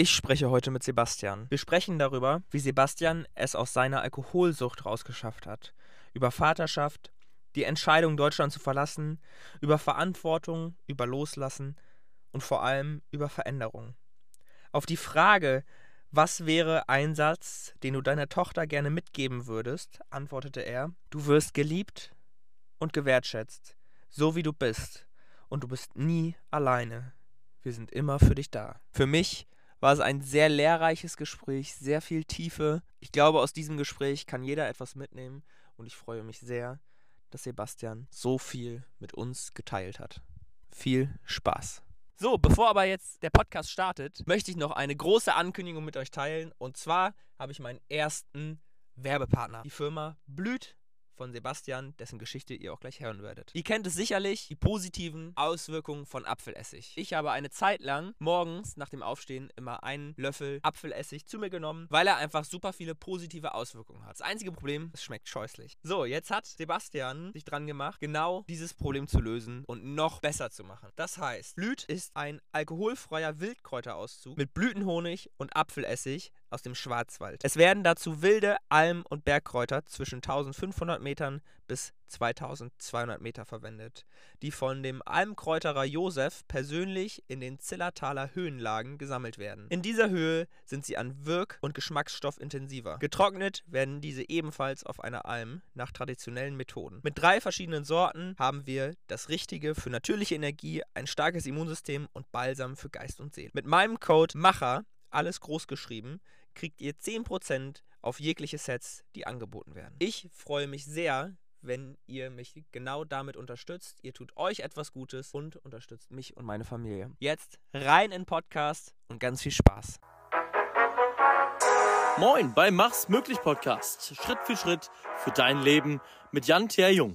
Ich spreche heute mit Sebastian. Wir sprechen darüber, wie Sebastian es aus seiner Alkoholsucht rausgeschafft hat. Über Vaterschaft, die Entscheidung, Deutschland zu verlassen, über Verantwortung, über Loslassen und vor allem über Veränderung. Auf die Frage, was wäre ein Satz, den du deiner Tochter gerne mitgeben würdest, antwortete er, du wirst geliebt und gewertschätzt, so wie du bist, und du bist nie alleine. Wir sind immer für dich da. Für mich war es ein sehr lehrreiches Gespräch, sehr viel Tiefe. Ich glaube, aus diesem Gespräch kann jeder etwas mitnehmen und ich freue mich sehr, dass Sebastian so viel mit uns geteilt hat. Viel Spaß. So, bevor aber jetzt der Podcast startet, möchte ich noch eine große Ankündigung mit euch teilen. Und zwar habe ich meinen ersten Werbepartner. Die Firma Blüht von Sebastian, dessen Geschichte ihr auch gleich hören werdet. Ihr kennt es sicherlich, die positiven Auswirkungen von Apfelessig. Ich habe eine Zeit lang morgens nach dem Aufstehen immer einen Löffel Apfelessig zu mir genommen, weil er einfach super viele positive Auswirkungen hat. Das einzige Problem, es schmeckt scheußlich. So, jetzt hat Sebastian sich dran gemacht, genau dieses Problem zu lösen und noch besser zu machen. Das heißt, Blüt ist ein alkoholfreier Wildkräuterauszug mit Blütenhonig und Apfelessig, aus dem Schwarzwald. Es werden dazu wilde Alm- und Bergkräuter zwischen 1500 Metern bis 2200 Meter verwendet, die von dem Almkräuterer Josef persönlich in den Zillertaler Höhenlagen gesammelt werden. In dieser Höhe sind sie an Wirk- und Geschmacksstoff intensiver. Getrocknet werden diese ebenfalls auf einer Alm nach traditionellen Methoden. Mit drei verschiedenen Sorten haben wir das Richtige für natürliche Energie, ein starkes Immunsystem und Balsam für Geist und Seele. Mit meinem Code MACHER alles groß geschrieben, kriegt ihr 10% auf jegliche Sets, die angeboten werden. Ich freue mich sehr, wenn ihr mich genau damit unterstützt. Ihr tut euch etwas Gutes und unterstützt mich und meine Familie. Jetzt rein in Podcast und ganz viel Spaß. Moin beim Mach's möglich Podcast. Schritt für Schritt für dein Leben mit Jan Thea Jung.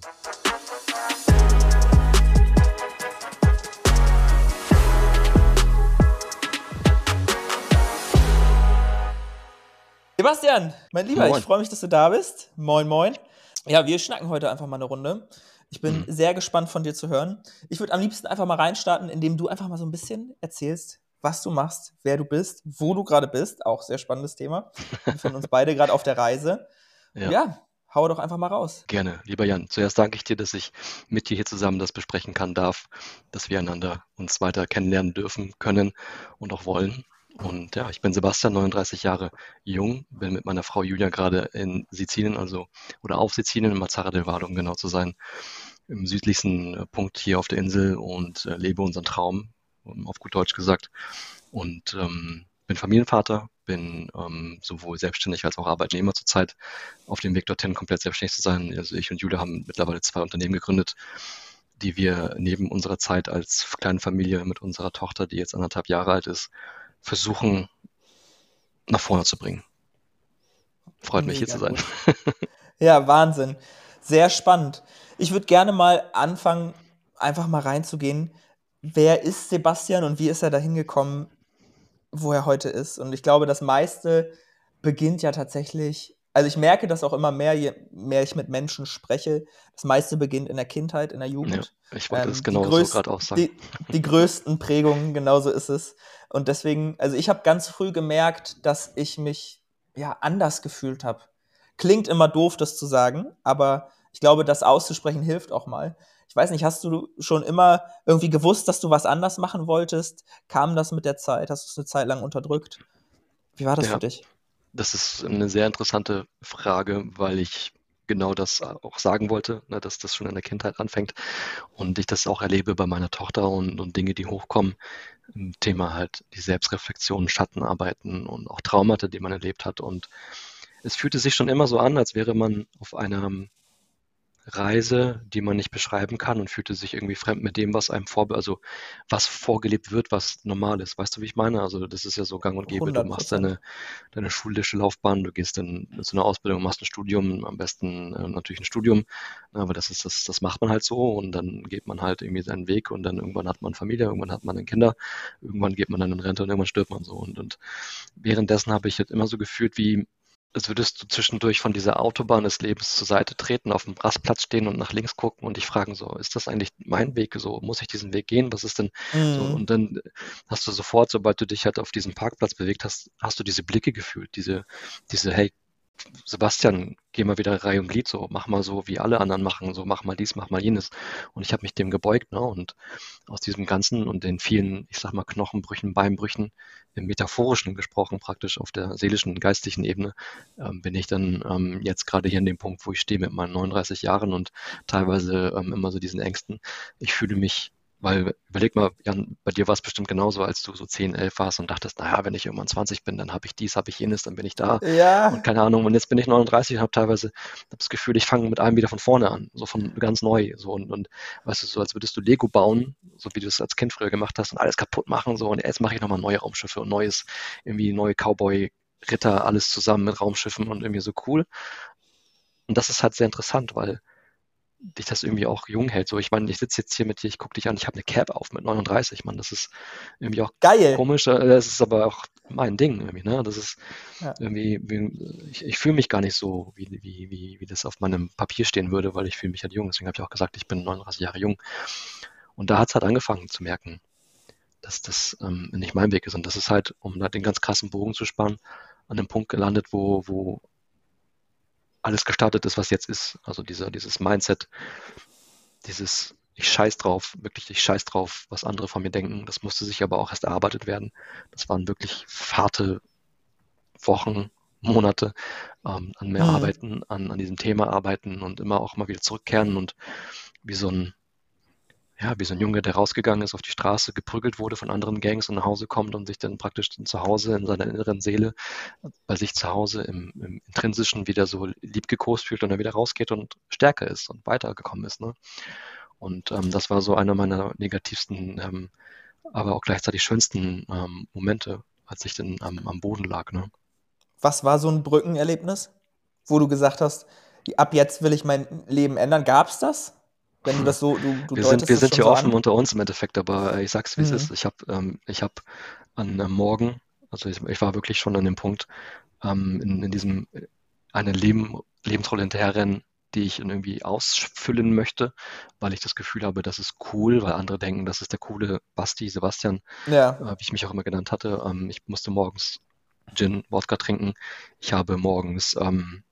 Sebastian, mein Lieber, Moin. ich freue mich, dass du da bist. Moin, moin. Ja, wir schnacken heute einfach mal eine Runde. Ich bin Mhm. sehr gespannt von dir zu hören. Ich würde am liebsten einfach mal reinstarten, indem du einfach mal so ein bisschen erzählst, was du machst, wer du bist, wo du gerade bist. Auch sehr spannendes Thema. Wir befinden uns beide gerade auf der Reise. Ja. Ja. hau doch einfach mal raus. Gerne, lieber Jan. Zuerst danke ich dir, dass ich mit dir hier zusammen das besprechen kann darf, dass wir einander uns weiter kennenlernen dürfen, können und auch wollen. Und ja, ich bin Sebastian, 39 Jahre jung, bin mit meiner Frau Julia gerade in Sizilien, also oder auf Sizilien, in Mazara del Vallo, um genau zu sein, im südlichsten äh, Punkt hier auf der Insel und äh, lebe unseren Traum, um, auf gut Deutsch gesagt. Und ähm, bin Familienvater, bin ähm, sowohl selbstständig als auch Arbeitnehmer zurzeit auf dem Weg dorthin, komplett selbstständig zu sein. Also ich und Julia haben mittlerweile zwei Unternehmen gegründet, die wir neben unserer Zeit als kleine Familie mit unserer Tochter, die jetzt anderthalb Jahre alt ist, versuchen nach vorne zu bringen. Freut mich hier zu sein. gut. Ja, Wahnsinn. Sehr spannend. Ich würde gerne mal anfangen, einfach mal reinzugehen. Wer ist Sebastian und wie ist er dahin gekommen, wo er heute ist? Und ich glaube, das meiste beginnt ja tatsächlich, also ich merke das auch immer mehr, je mehr ich mit Menschen spreche. Das meiste beginnt in der Kindheit, in der Ja, Jugend. ich wollte Ähm, es genau so größten- gerade auch sagen. Die, die größten Prägungen, genauso ist es. Und deswegen, also ich habe ganz früh gemerkt, dass ich mich ja anders gefühlt habe. Klingt immer doof, das zu sagen, aber ich glaube, das auszusprechen hilft auch mal. Ich weiß nicht, hast du schon immer irgendwie gewusst, dass du was anders machen wolltest? Kam das mit der Zeit? Hast du es eine Zeit lang unterdrückt? Wie war das Ja. für dich? Das ist eine sehr interessante Frage, weil ich genau das auch sagen wollte, ne, dass das schon in der Kindheit anfängt und ich das auch erlebe bei meiner Tochter und, und Dinge, die hochkommen. Thema halt die Selbstreflexion, Schattenarbeiten und auch Traumata, die man erlebt hat. Und es fühlte sich schon immer so an, als wäre man auf einer Reise, die man nicht beschreiben kann und fühlte sich irgendwie fremd mit dem, was einem vor, also was vorgelebt wird, was normal ist. Weißt du, wie ich meine? Also das ist ja so gang und gäbe. Du 100%. machst deine, deine schulische Laufbahn, du gehst dann zu einer Ausbildung, machst ein Studium, am besten äh, natürlich ein Studium, aber das ist das, das macht man halt so und dann geht man halt irgendwie seinen Weg und dann irgendwann hat man Familie, irgendwann hat man dann Kinder, irgendwann geht man dann in Rente und irgendwann stirbt man so und, und währenddessen habe ich halt immer so gefühlt, wie als würdest du zwischendurch von dieser Autobahn des Lebens zur Seite treten, auf dem Rastplatz stehen und nach links gucken und dich fragen, so, ist das eigentlich mein Weg? So, muss ich diesen Weg gehen? Was ist denn mhm. so? Und dann hast du sofort, sobald du dich halt auf diesem Parkplatz bewegt hast, hast du diese Blicke gefühlt, diese, diese, hey, Sebastian, geh mal wieder Reihe und Glied, so mach mal so, wie alle anderen machen, so mach mal dies, mach mal jenes. Und ich habe mich dem gebeugt, ne? Und aus diesem Ganzen und den vielen, ich sag mal, Knochenbrüchen, Beinbrüchen, im Metaphorischen gesprochen, praktisch auf der seelischen, geistlichen Ebene, ähm, bin ich dann ähm, jetzt gerade hier in dem Punkt, wo ich stehe mit meinen 39 Jahren und teilweise ähm, immer so diesen Ängsten. Ich fühle mich weil überleg mal, Jan, bei dir war es bestimmt genauso, als du so 10, 11 warst und dachtest, naja, wenn ich irgendwann 20 bin, dann habe ich dies, habe ich jenes, dann bin ich da. Ja. Und keine Ahnung, und jetzt bin ich 39 und habe teilweise hab das Gefühl, ich fange mit allem wieder von vorne an, so von ganz neu. So und, und weißt du, so als würdest du Lego bauen, so wie du es als Kind früher gemacht hast und alles kaputt machen, so und jetzt mache ich nochmal neue Raumschiffe und neues, irgendwie neue Cowboy-Ritter, alles zusammen mit Raumschiffen und irgendwie so cool. Und das ist halt sehr interessant, weil dich das irgendwie auch jung hält. So, ich meine, ich sitze jetzt hier mit dir, ich gucke dich an, ich habe eine Cap auf mit 39, Mann. Das ist irgendwie auch Geil. komisch. Äh, das ist aber auch mein Ding irgendwie, ne? Das ist ja. irgendwie, ich, ich fühle mich gar nicht so, wie, wie, wie, wie das auf meinem Papier stehen würde, weil ich fühle mich halt jung. Deswegen habe ich auch gesagt, ich bin 39 Jahre jung. Und da hat es halt angefangen zu merken, dass das ähm, nicht mein Weg ist. Und das ist halt, um da den ganz krassen Bogen zu spannen, an dem Punkt gelandet, wo, wo alles gestartet ist, was jetzt ist. Also dieser, dieses Mindset, dieses ich scheiß drauf, wirklich ich scheiß drauf, was andere von mir denken. Das musste sich aber auch erst erarbeitet werden. Das waren wirklich harte Wochen, Monate ähm, an mehr mhm. arbeiten, an, an diesem Thema arbeiten und immer auch mal wieder zurückkehren und wie so ein ja, wie so ein Junge, der rausgegangen ist auf die Straße, geprügelt wurde von anderen Gangs und nach Hause kommt und sich dann praktisch zu Hause in seiner inneren Seele bei sich zu Hause im, im Intrinsischen wieder so liebgekost fühlt und dann wieder rausgeht und stärker ist und weitergekommen ist. Ne? Und ähm, das war so einer meiner negativsten, ähm, aber auch gleichzeitig schönsten ähm, Momente, als ich dann am, am Boden lag. Ne? Was war so ein Brückenerlebnis, wo du gesagt hast, ab jetzt will ich mein Leben ändern? Gab es das? Wenn du das so, du, du wir sind, wir sind hier so offen an. unter uns im Endeffekt, aber ich sag's, wie mhm. es ist. Ich habe ähm, ich hab an äh, Morgen, also ich, ich, war wirklich schon an dem Punkt, ähm, in, in diesem äh, eine Leben, Lebensrolle hinterherrennen, die ich irgendwie ausfüllen möchte, weil ich das Gefühl habe, das ist cool, weil andere denken, das ist der coole Basti, Sebastian, ja. äh, wie ich mich auch immer genannt hatte. Ähm, ich musste morgens Gin, Wodka trinken. Ich habe morgens ähm,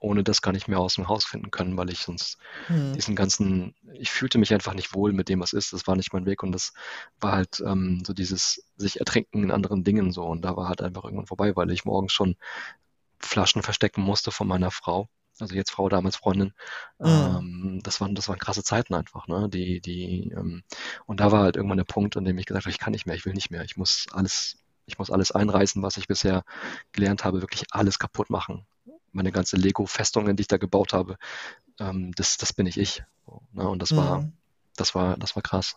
ohne das gar nicht mehr aus dem Haus finden können, weil ich sonst hm. diesen ganzen, ich fühlte mich einfach nicht wohl mit dem, was ist. Das war nicht mein Weg und das war halt ähm, so dieses sich ertrinken in anderen Dingen so und da war halt einfach irgendwann vorbei, weil ich morgens schon Flaschen verstecken musste von meiner Frau. Also jetzt Frau, damals Freundin. Mhm. Ähm, das waren, das waren krasse Zeiten einfach, ne? Die, die, ähm, und da war halt irgendwann der Punkt, an dem ich gesagt habe, ich kann nicht mehr, ich will nicht mehr, ich muss alles, ich muss alles einreißen, was ich bisher gelernt habe, wirklich alles kaputt machen meine ganze Lego-Festungen, die ich da gebaut habe, ähm, das, das bin ich ich. Ne? Und das war, mhm. das war, das war krass.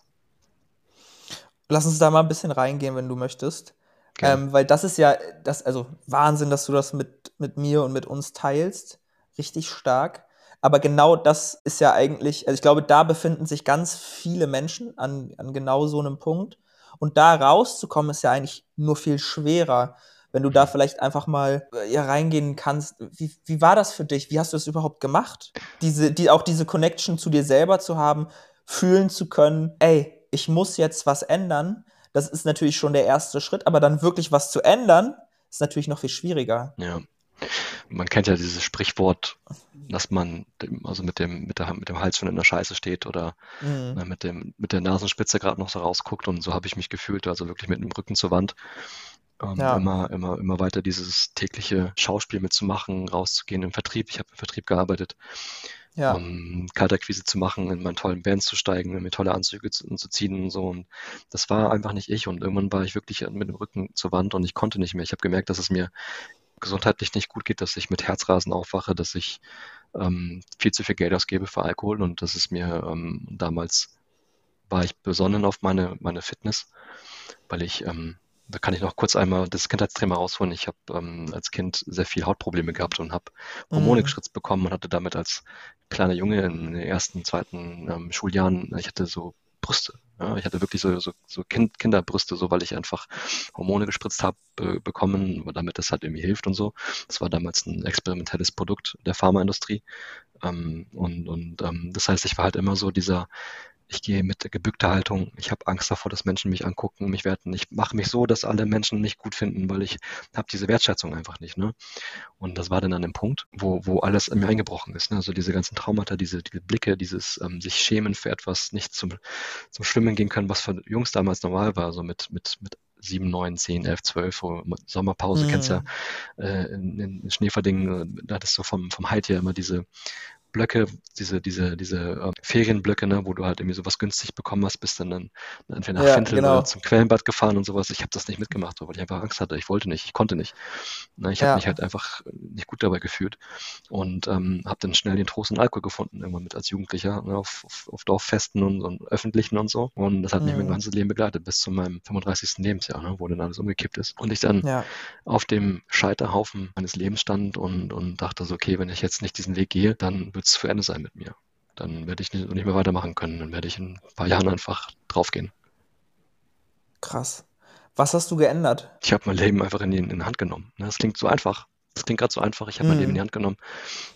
Lass uns da mal ein bisschen reingehen, wenn du möchtest. Ähm, weil das ist ja, das, also Wahnsinn, dass du das mit, mit mir und mit uns teilst. Richtig stark. Aber genau das ist ja eigentlich, also ich glaube, da befinden sich ganz viele Menschen an, an genau so einem Punkt. Und da rauszukommen, ist ja eigentlich nur viel schwerer wenn du da vielleicht einfach mal äh, ja, reingehen kannst. Wie, wie war das für dich? Wie hast du das überhaupt gemacht? Diese, die, auch diese Connection zu dir selber zu haben, fühlen zu können, ey, ich muss jetzt was ändern. Das ist natürlich schon der erste Schritt, aber dann wirklich was zu ändern, ist natürlich noch viel schwieriger. Ja. Man kennt ja dieses Sprichwort, dass man also mit dem, mit, der, mit dem Hals schon in der Scheiße steht oder mhm. Ne, mit, dem, mit der Nasenspitze gerade noch so rausguckt und so habe ich mich gefühlt, also wirklich mit dem Rücken zur Wand ähm, ja. immer, immer, immer weiter dieses tägliche Schauspiel mitzumachen, rauszugehen im Vertrieb. Ich habe im Vertrieb gearbeitet. Ja. Um Kaltakquise zu machen, in meinen tollen Bands zu steigen, mir tolle Anzüge zu, zu, ziehen und so. Und das war einfach nicht ich. Und irgendwann war ich wirklich mit dem Rücken zur Wand und ich konnte nicht mehr. Ich habe gemerkt, dass es mir gesundheitlich nicht gut geht, dass ich mit Herzrasen aufwache, dass ich ähm, viel zu viel Geld ausgebe für Alkohol und dass es mir ähm, damals war ich besonnen auf meine, meine Fitness, weil ich ähm, da kann ich noch kurz einmal das Kindheitsthema rausholen. Ich habe ähm, als Kind sehr viel Hautprobleme gehabt und habe Hormone mhm. gespritzt bekommen und hatte damit als kleiner Junge in den ersten, zweiten ähm, Schuljahren, ich hatte so Brüste. Ja, ich hatte wirklich so, so, so kind, Kinderbrüste, so weil ich einfach Hormone gespritzt habe, be bekommen, damit das halt irgendwie hilft und so. Das war damals ein experimentelles Produkt der Pharmaindustrie. Ähm, und und ähm, das heißt, ich war halt immer so dieser ich gehe mit gebückter Haltung. Ich habe Angst davor, dass Menschen mich angucken, mich werten. Ich mache mich so, dass alle Menschen mich gut finden, weil ich habe diese Wertschätzung einfach nicht. Ne? Und das war dann an dem Punkt, wo, wo alles in mir eingebrochen ist. Ne? Also diese ganzen Traumata, diese, diese Blicke, dieses ähm, sich schämen für etwas, nicht zum, zum Schwimmen gehen können, was für Jungs damals normal war, so mit, mit, mit 7, 9, 10, 11, 12, Sommerpause, mhm. kennst ja, äh, in, in Schneeverdingen, äh, da hattest du vom, vom Halt her immer diese Blöcke, diese, diese, diese äh, Ferienblöcke, ne, wo du halt irgendwie sowas günstig bekommen hast, bist dann, dann entweder nach ja, Fentel genau. oder zum Quellenbad gefahren und sowas. Ich habe das nicht mitgemacht, weil ich einfach Angst hatte. Ich wollte nicht, ich konnte nicht. Na, ich ja. habe mich halt einfach nicht gut dabei gefühlt und ähm, habe dann schnell den Trost in Alkohol gefunden, irgendwann mit als Jugendlicher, ne, auf, auf, auf Dorffesten und, und öffentlichen und so. Und das hat mhm. mich mein mhm. ganzes Leben begleitet, bis zu meinem 35. Lebensjahr, ne, wo dann alles umgekippt ist. Und ich dann ja. auf dem Scheiterhaufen meines Lebens stand und, und dachte so, okay, wenn ich jetzt nicht diesen Weg gehe, dann wird es zu Ende sein mit mir. Dann werde ich nicht, mehr weitermachen können. Dann werde ich in ein paar Jahren einfach draufgehen. Krass. Was hast du geändert? Ich habe mein Leben einfach in die, in Hand genommen. Das klingt so einfach. Das klingt gerade so einfach. Ich habe mein Leben in die mhm. Hand genommen.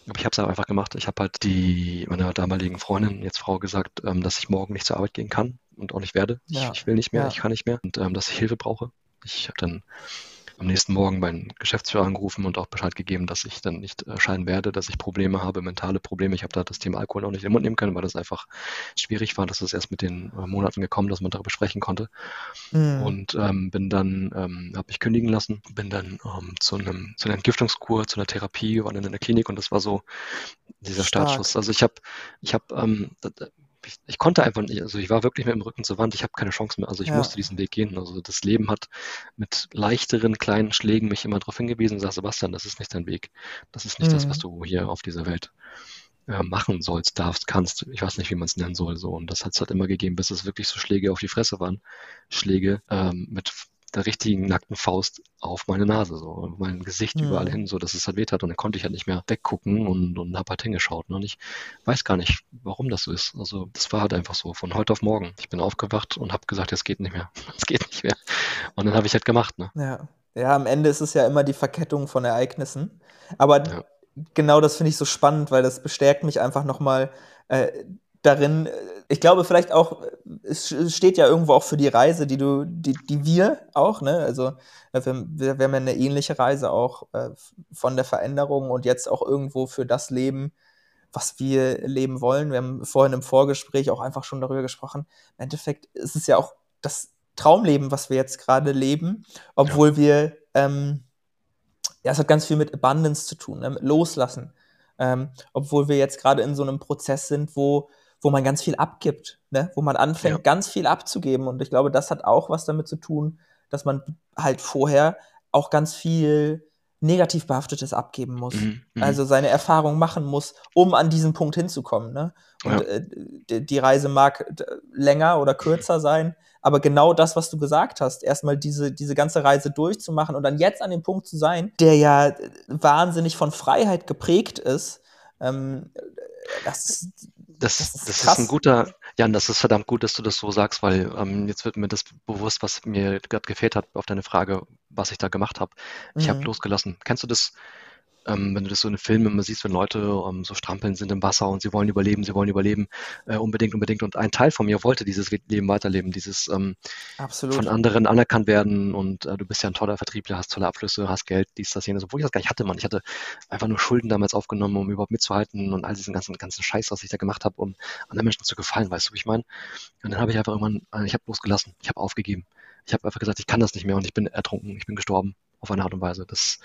Aber ich habe es einfach gemacht. Ich habe halt die meiner damaligen Freundin, jetzt Frau, gesagt, ähm, dass ich morgen nicht zur Arbeit gehen kann und auch nicht werde. Ja. Ich, ich, will nicht mehr, ja. ich kann nicht mehr und ähm, dass ich Hilfe brauche. Ich habe dann am nächsten Morgen meinen Geschäftsführer angerufen und auch Bescheid gegeben, dass ich dann nicht erscheinen werde, dass ich Probleme habe, mentale Probleme. Ich habe da das Thema Alkohol auch nicht in den Mund nehmen können, weil das einfach schwierig war. Das ist erst mit den äh, Monaten gekommen, dass man darüber sprechen konnte. Mhm. Und ähm, bin dann, ähm, habe ich kündigen lassen, bin dann ähm, zu einem zu einer Entgiftungskur, zu einer Therapie, war dann in der Klinik und das war so dieser. Startschuss. Also ich habe, ich habe ähm, ich, ich, konnte einfach nicht, also ich war wirklich mit dem Rücken zur Wand, ich habe keine Chance mehr, also ich ja. musste diesen Weg gehen. Also das Leben hat mit leichteren kleinen Schlägen mich immer darauf hingewiesen und sagt, Sebastian, das ist nicht dein Weg. Das ist nicht mhm. das, was du hier auf dieser Welt äh, machen sollst, darfst, kannst. Ich weiß nicht, wie man es nennen soll. So. Und das hat es halt immer gegeben, bis es wirklich so Schläge auf die Fresse waren. Schläge ähm, mit der richtigen nackten Faust auf meine Nase, so, mein Gesicht mhm. überall hin, so dass es halt weh hat. Und dann konnte ich halt nicht mehr weggucken und, und habe halt hingeschaut. Ne? Und ich weiß gar nicht, warum das so ist. Also das war halt einfach so, von heute auf morgen. Ich bin aufgewacht und habe gesagt, es geht nicht mehr. Es geht nicht mehr. Und dann habe ich halt gemacht. Ne? Ja. ja, am Ende ist es ja immer die Verkettung von Ereignissen. Aber ja. genau das finde ich so spannend, weil das bestärkt mich einfach nochmal äh, darin, ich glaube vielleicht auch, es steht ja irgendwo auch für die Reise, die du, die, die wir auch, ne? Also wir, wir, haben ja eine ähnliche Reise auch äh, von der Veränderung und jetzt auch irgendwo für das Leben, was wir leben wollen. Wir haben vorhin im Vorgespräch auch einfach schon darüber gesprochen. Im Endeffekt ist es ja auch das Traumleben, was wir jetzt gerade leben, obwohl ja. wir, ähm, ja, es hat ganz viel mit Abundance zu tun, ne? mit Loslassen. Ähm, obwohl wir jetzt gerade in so einem Prozess sind, wo wo man ganz viel abgibt, ne? wo man anfängt, ja. ganz viel abzugeben. Und ich glaube, das hat auch was damit zu tun, dass man halt vorher auch ganz viel negativ behaftetes abgeben muss. Mhm, mhm. also seine Erfahrung machen muss, um an diesen Punkt hinzukommen. Ne? Und ja. äh, die Reise mag länger oder kürzer sein, aber genau das, was du gesagt hast, erstmal diese, diese ganze Reise durchzumachen und dann jetzt an dem Punkt zu sein, der ja wahnsinnig von Freiheit geprägt ist, ähm, das, das, das, ist, das ist, ein guter, Jan, das ist verdammt gut, dass du das so sagst, weil ähm, jetzt wird mir das bewusst, was mir gerade gefehlt hat auf deine Frage, was ich da gemacht habe. Ich mhm. habe losgelassen. Kennst du das? Ähm, wenn du das so in Filmen immer siehst, wenn Leute ähm, so strampeln sind im Wasser und sie wollen überleben, sie wollen überleben, äh, unbedingt, unbedingt. Und ein Teil von mir wollte dieses Leben weiterleben, dieses ähm, von anderen anerkannt werden und äh, du bist ja ein toller Vertriebler, hast tolle Abschlüsse, hast Geld, dies, das, jenes, obwohl ich das gar nicht hatte, man. Ich hatte einfach nur Schulden damals aufgenommen, um überhaupt mitzuhalten und all diesen ganzen, ganzen Scheiß, was ich da gemacht habe, um anderen Menschen zu gefallen, weißt du, wie ich meine? Und dann habe ich einfach irgendwann, äh, ich habe losgelassen, ich habe aufgegeben. Ich habe einfach gesagt, ich kann das nicht mehr und ich bin ertrunken, ich bin gestorben auf eine Art und Weise. Das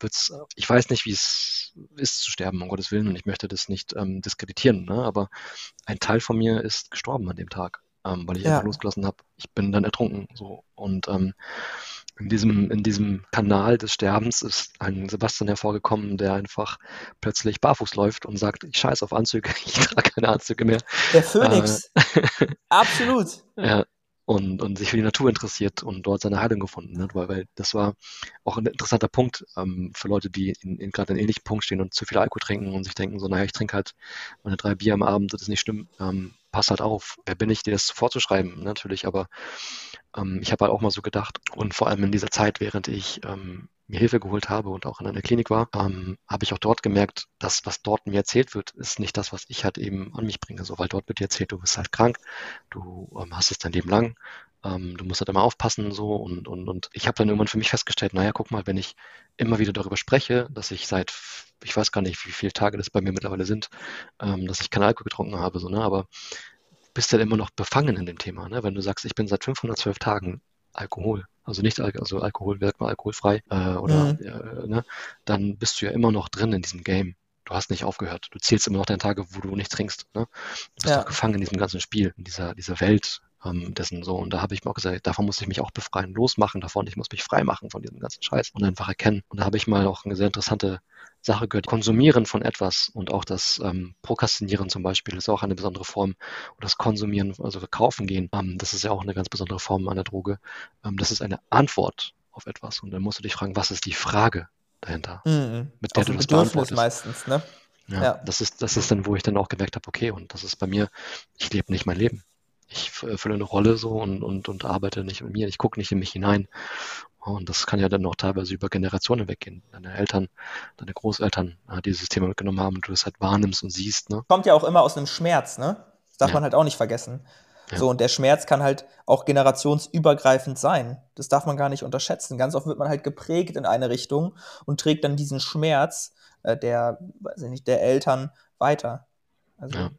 wird's, ich weiß nicht, wie es ist zu sterben, um Gottes Willen, und ich möchte das nicht ähm, diskreditieren, ne? aber ein Teil von mir ist gestorben an dem Tag, ähm, weil ich ja. einfach losgelassen habe. Ich bin dann ertrunken. So. Und ähm, in diesem, in diesem Kanal des Sterbens ist ein Sebastian hervorgekommen, der einfach plötzlich barfuß läuft und sagt, ich scheiß auf Anzüge, ich trage keine Anzüge mehr. Der Phönix. Äh, Absolut. Ja, und, und sich für die Natur interessiert und dort seine Heilung gefunden hat, weil, weil das war auch ein interessanter Punkt ähm, für Leute, die in, in gerade in ähnlichen Punkt stehen und zu viel Alkohol trinken und sich denken, so, naja, ich trinke halt meine drei Bier am Abend, das ist nicht schlimm, ähm, pass halt auf. Wer bin ich, dir das vorzuschreiben, natürlich, aber ähm, ich habe halt auch mal so gedacht und vor allem in dieser Zeit, während ich ähm, mir Hilfe geholt habe und auch in einer Klinik war, ähm, habe ich auch dort gemerkt, dass was dort mir erzählt wird, ist nicht das, was ich halt eben an mich bringe. So, weil dort wird dir erzählt, du bist halt krank, du ähm, hast es dein Leben lang, ähm, du musst halt immer aufpassen so und, und, und ich habe dann irgendwann für mich festgestellt, naja, guck mal, wenn ich immer wieder darüber spreche, dass ich seit, ich weiß gar nicht, wie viele Tage das bei mir mittlerweile sind, ähm, dass ich keinen Alkohol getrunken habe, so, ne, aber bist du dann immer noch befangen in dem Thema, ne? Wenn du sagst, ich bin seit 512 Tagen Alkohol, also nicht also Alkohol, wirkt mal alkoholfrei äh, oder mhm. äh, ne, dann bist du ja immer noch drin in diesem Game. Du hast nicht aufgehört. Du zählst immer noch deine Tage, wo du nicht trinkst. Ne? Du bist ja. doch gefangen in diesem ganzen Spiel, in dieser, dieser Welt ähm, dessen so. Und da habe ich mir auch gesagt, davon muss ich mich auch befreien, losmachen davon. Ich muss mich frei machen von diesem ganzen Scheiß und einfach erkennen. Und da habe ich mal auch eine sehr interessante Sache gehört. Konsumieren von etwas und auch das ähm, Prokrastinieren zum Beispiel ist auch eine besondere Form. Und das Konsumieren, also kaufen gehen, ähm, das ist ja auch eine ganz besondere Form einer Droge. Ähm, das ist eine Antwort auf etwas. Und dann musst du dich fragen, was ist die Frage dahinter, mhm. mit der auf du das beantwortest. meistens, ne? Ja, ja, Das, ist, das ist dann, wo ich dann auch gemerkt habe, okay, und das ist bei mir, ich lebe nicht mein Leben ich erfülle eine Rolle so und, und, und arbeite nicht mit mir, ich gucke nicht in mich hinein. Und das kann ja dann auch teilweise über Generationen weggehen. Deine Eltern, deine Großeltern äh, dieses Thema mitgenommen haben und du es halt wahrnimmst und siehst. Ne? Kommt ja auch immer aus einem Schmerz, ne? Das darf ja. man halt auch nicht vergessen. Ja. So, und der Schmerz kann halt auch generationsübergreifend sein. Das darf man gar nicht unterschätzen. Ganz oft wird man halt geprägt in eine Richtung und trägt dann diesen Schmerz äh, der, weiß ich nicht, der Eltern weiter. Also, ja.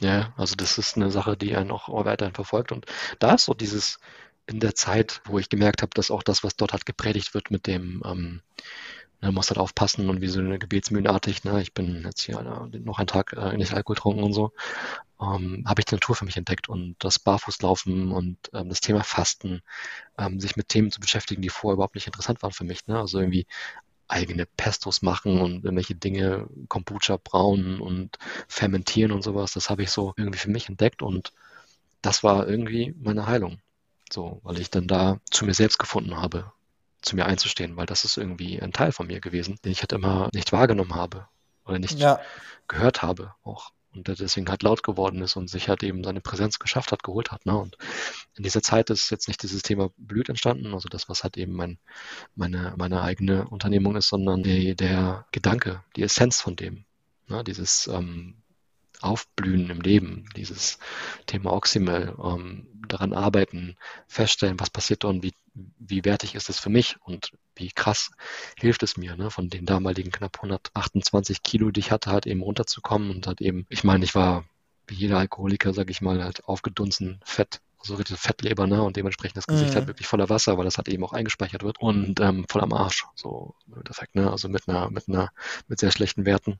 Ja, also das ist eine Sache, die einen auch weiterhin verfolgt. Und da ist so dieses in der Zeit, wo ich gemerkt habe, dass auch das, was dort halt gepredigt wird mit dem, ähm, man muss halt aufpassen und wie so eine Gebetsmühlenartig, ne, ich bin jetzt hier noch einen Tag äh, nicht Alkohol getrunken und so, ähm, habe ich die Natur für mich entdeckt und das Barfußlaufen und ähm, das Thema Fasten, ähm, sich mit Themen zu beschäftigen, die vorher überhaupt nicht interessant waren für mich, ne, also irgendwie eigene Pestos machen und irgendwelche Dinge, Kombucha brauen und fermentieren und sowas. Das habe ich so irgendwie für mich entdeckt und das war irgendwie meine Heilung. So, weil ich dann da zu mir selbst gefunden habe, zu mir einzustehen, weil das ist irgendwie ein Teil von mir gewesen, den ich halt immer nicht wahrgenommen habe oder nicht ja. gehört habe auch und der deswegen halt laut geworden ist und sich halt eben seine Präsenz geschafft hat, geholt hat. Ne? Und in dieser Zeit ist jetzt nicht dieses Thema Blüt entstanden, also das, was halt eben mein, meine, meine eigene Unternehmung ist, sondern die, der Gedanke, die Essenz von dem. Ne? Dieses ähm, Aufblühen im Leben, dieses Thema Oxymel, ähm, daran arbeiten, feststellen, was passiert da und wie, wie wertig ist es für mich und wie krass hilft es mir, ne, von den damaligen knapp 128 Kilo, die ich hatte, halt eben runterzukommen und halt eben, ich meine, ich war wie jeder Alkoholiker, sag ich mal, halt aufgedunsen, fett, so richtig Fettleber, ne, und dementsprechend das Gesicht mhm. halt wirklich voller Wasser, weil das halt eben auch eingespeichert wird. Und ähm, voll am Arsch, so im Endeffekt, ne, also mit einer, mit einer, mit sehr schlechten Werten.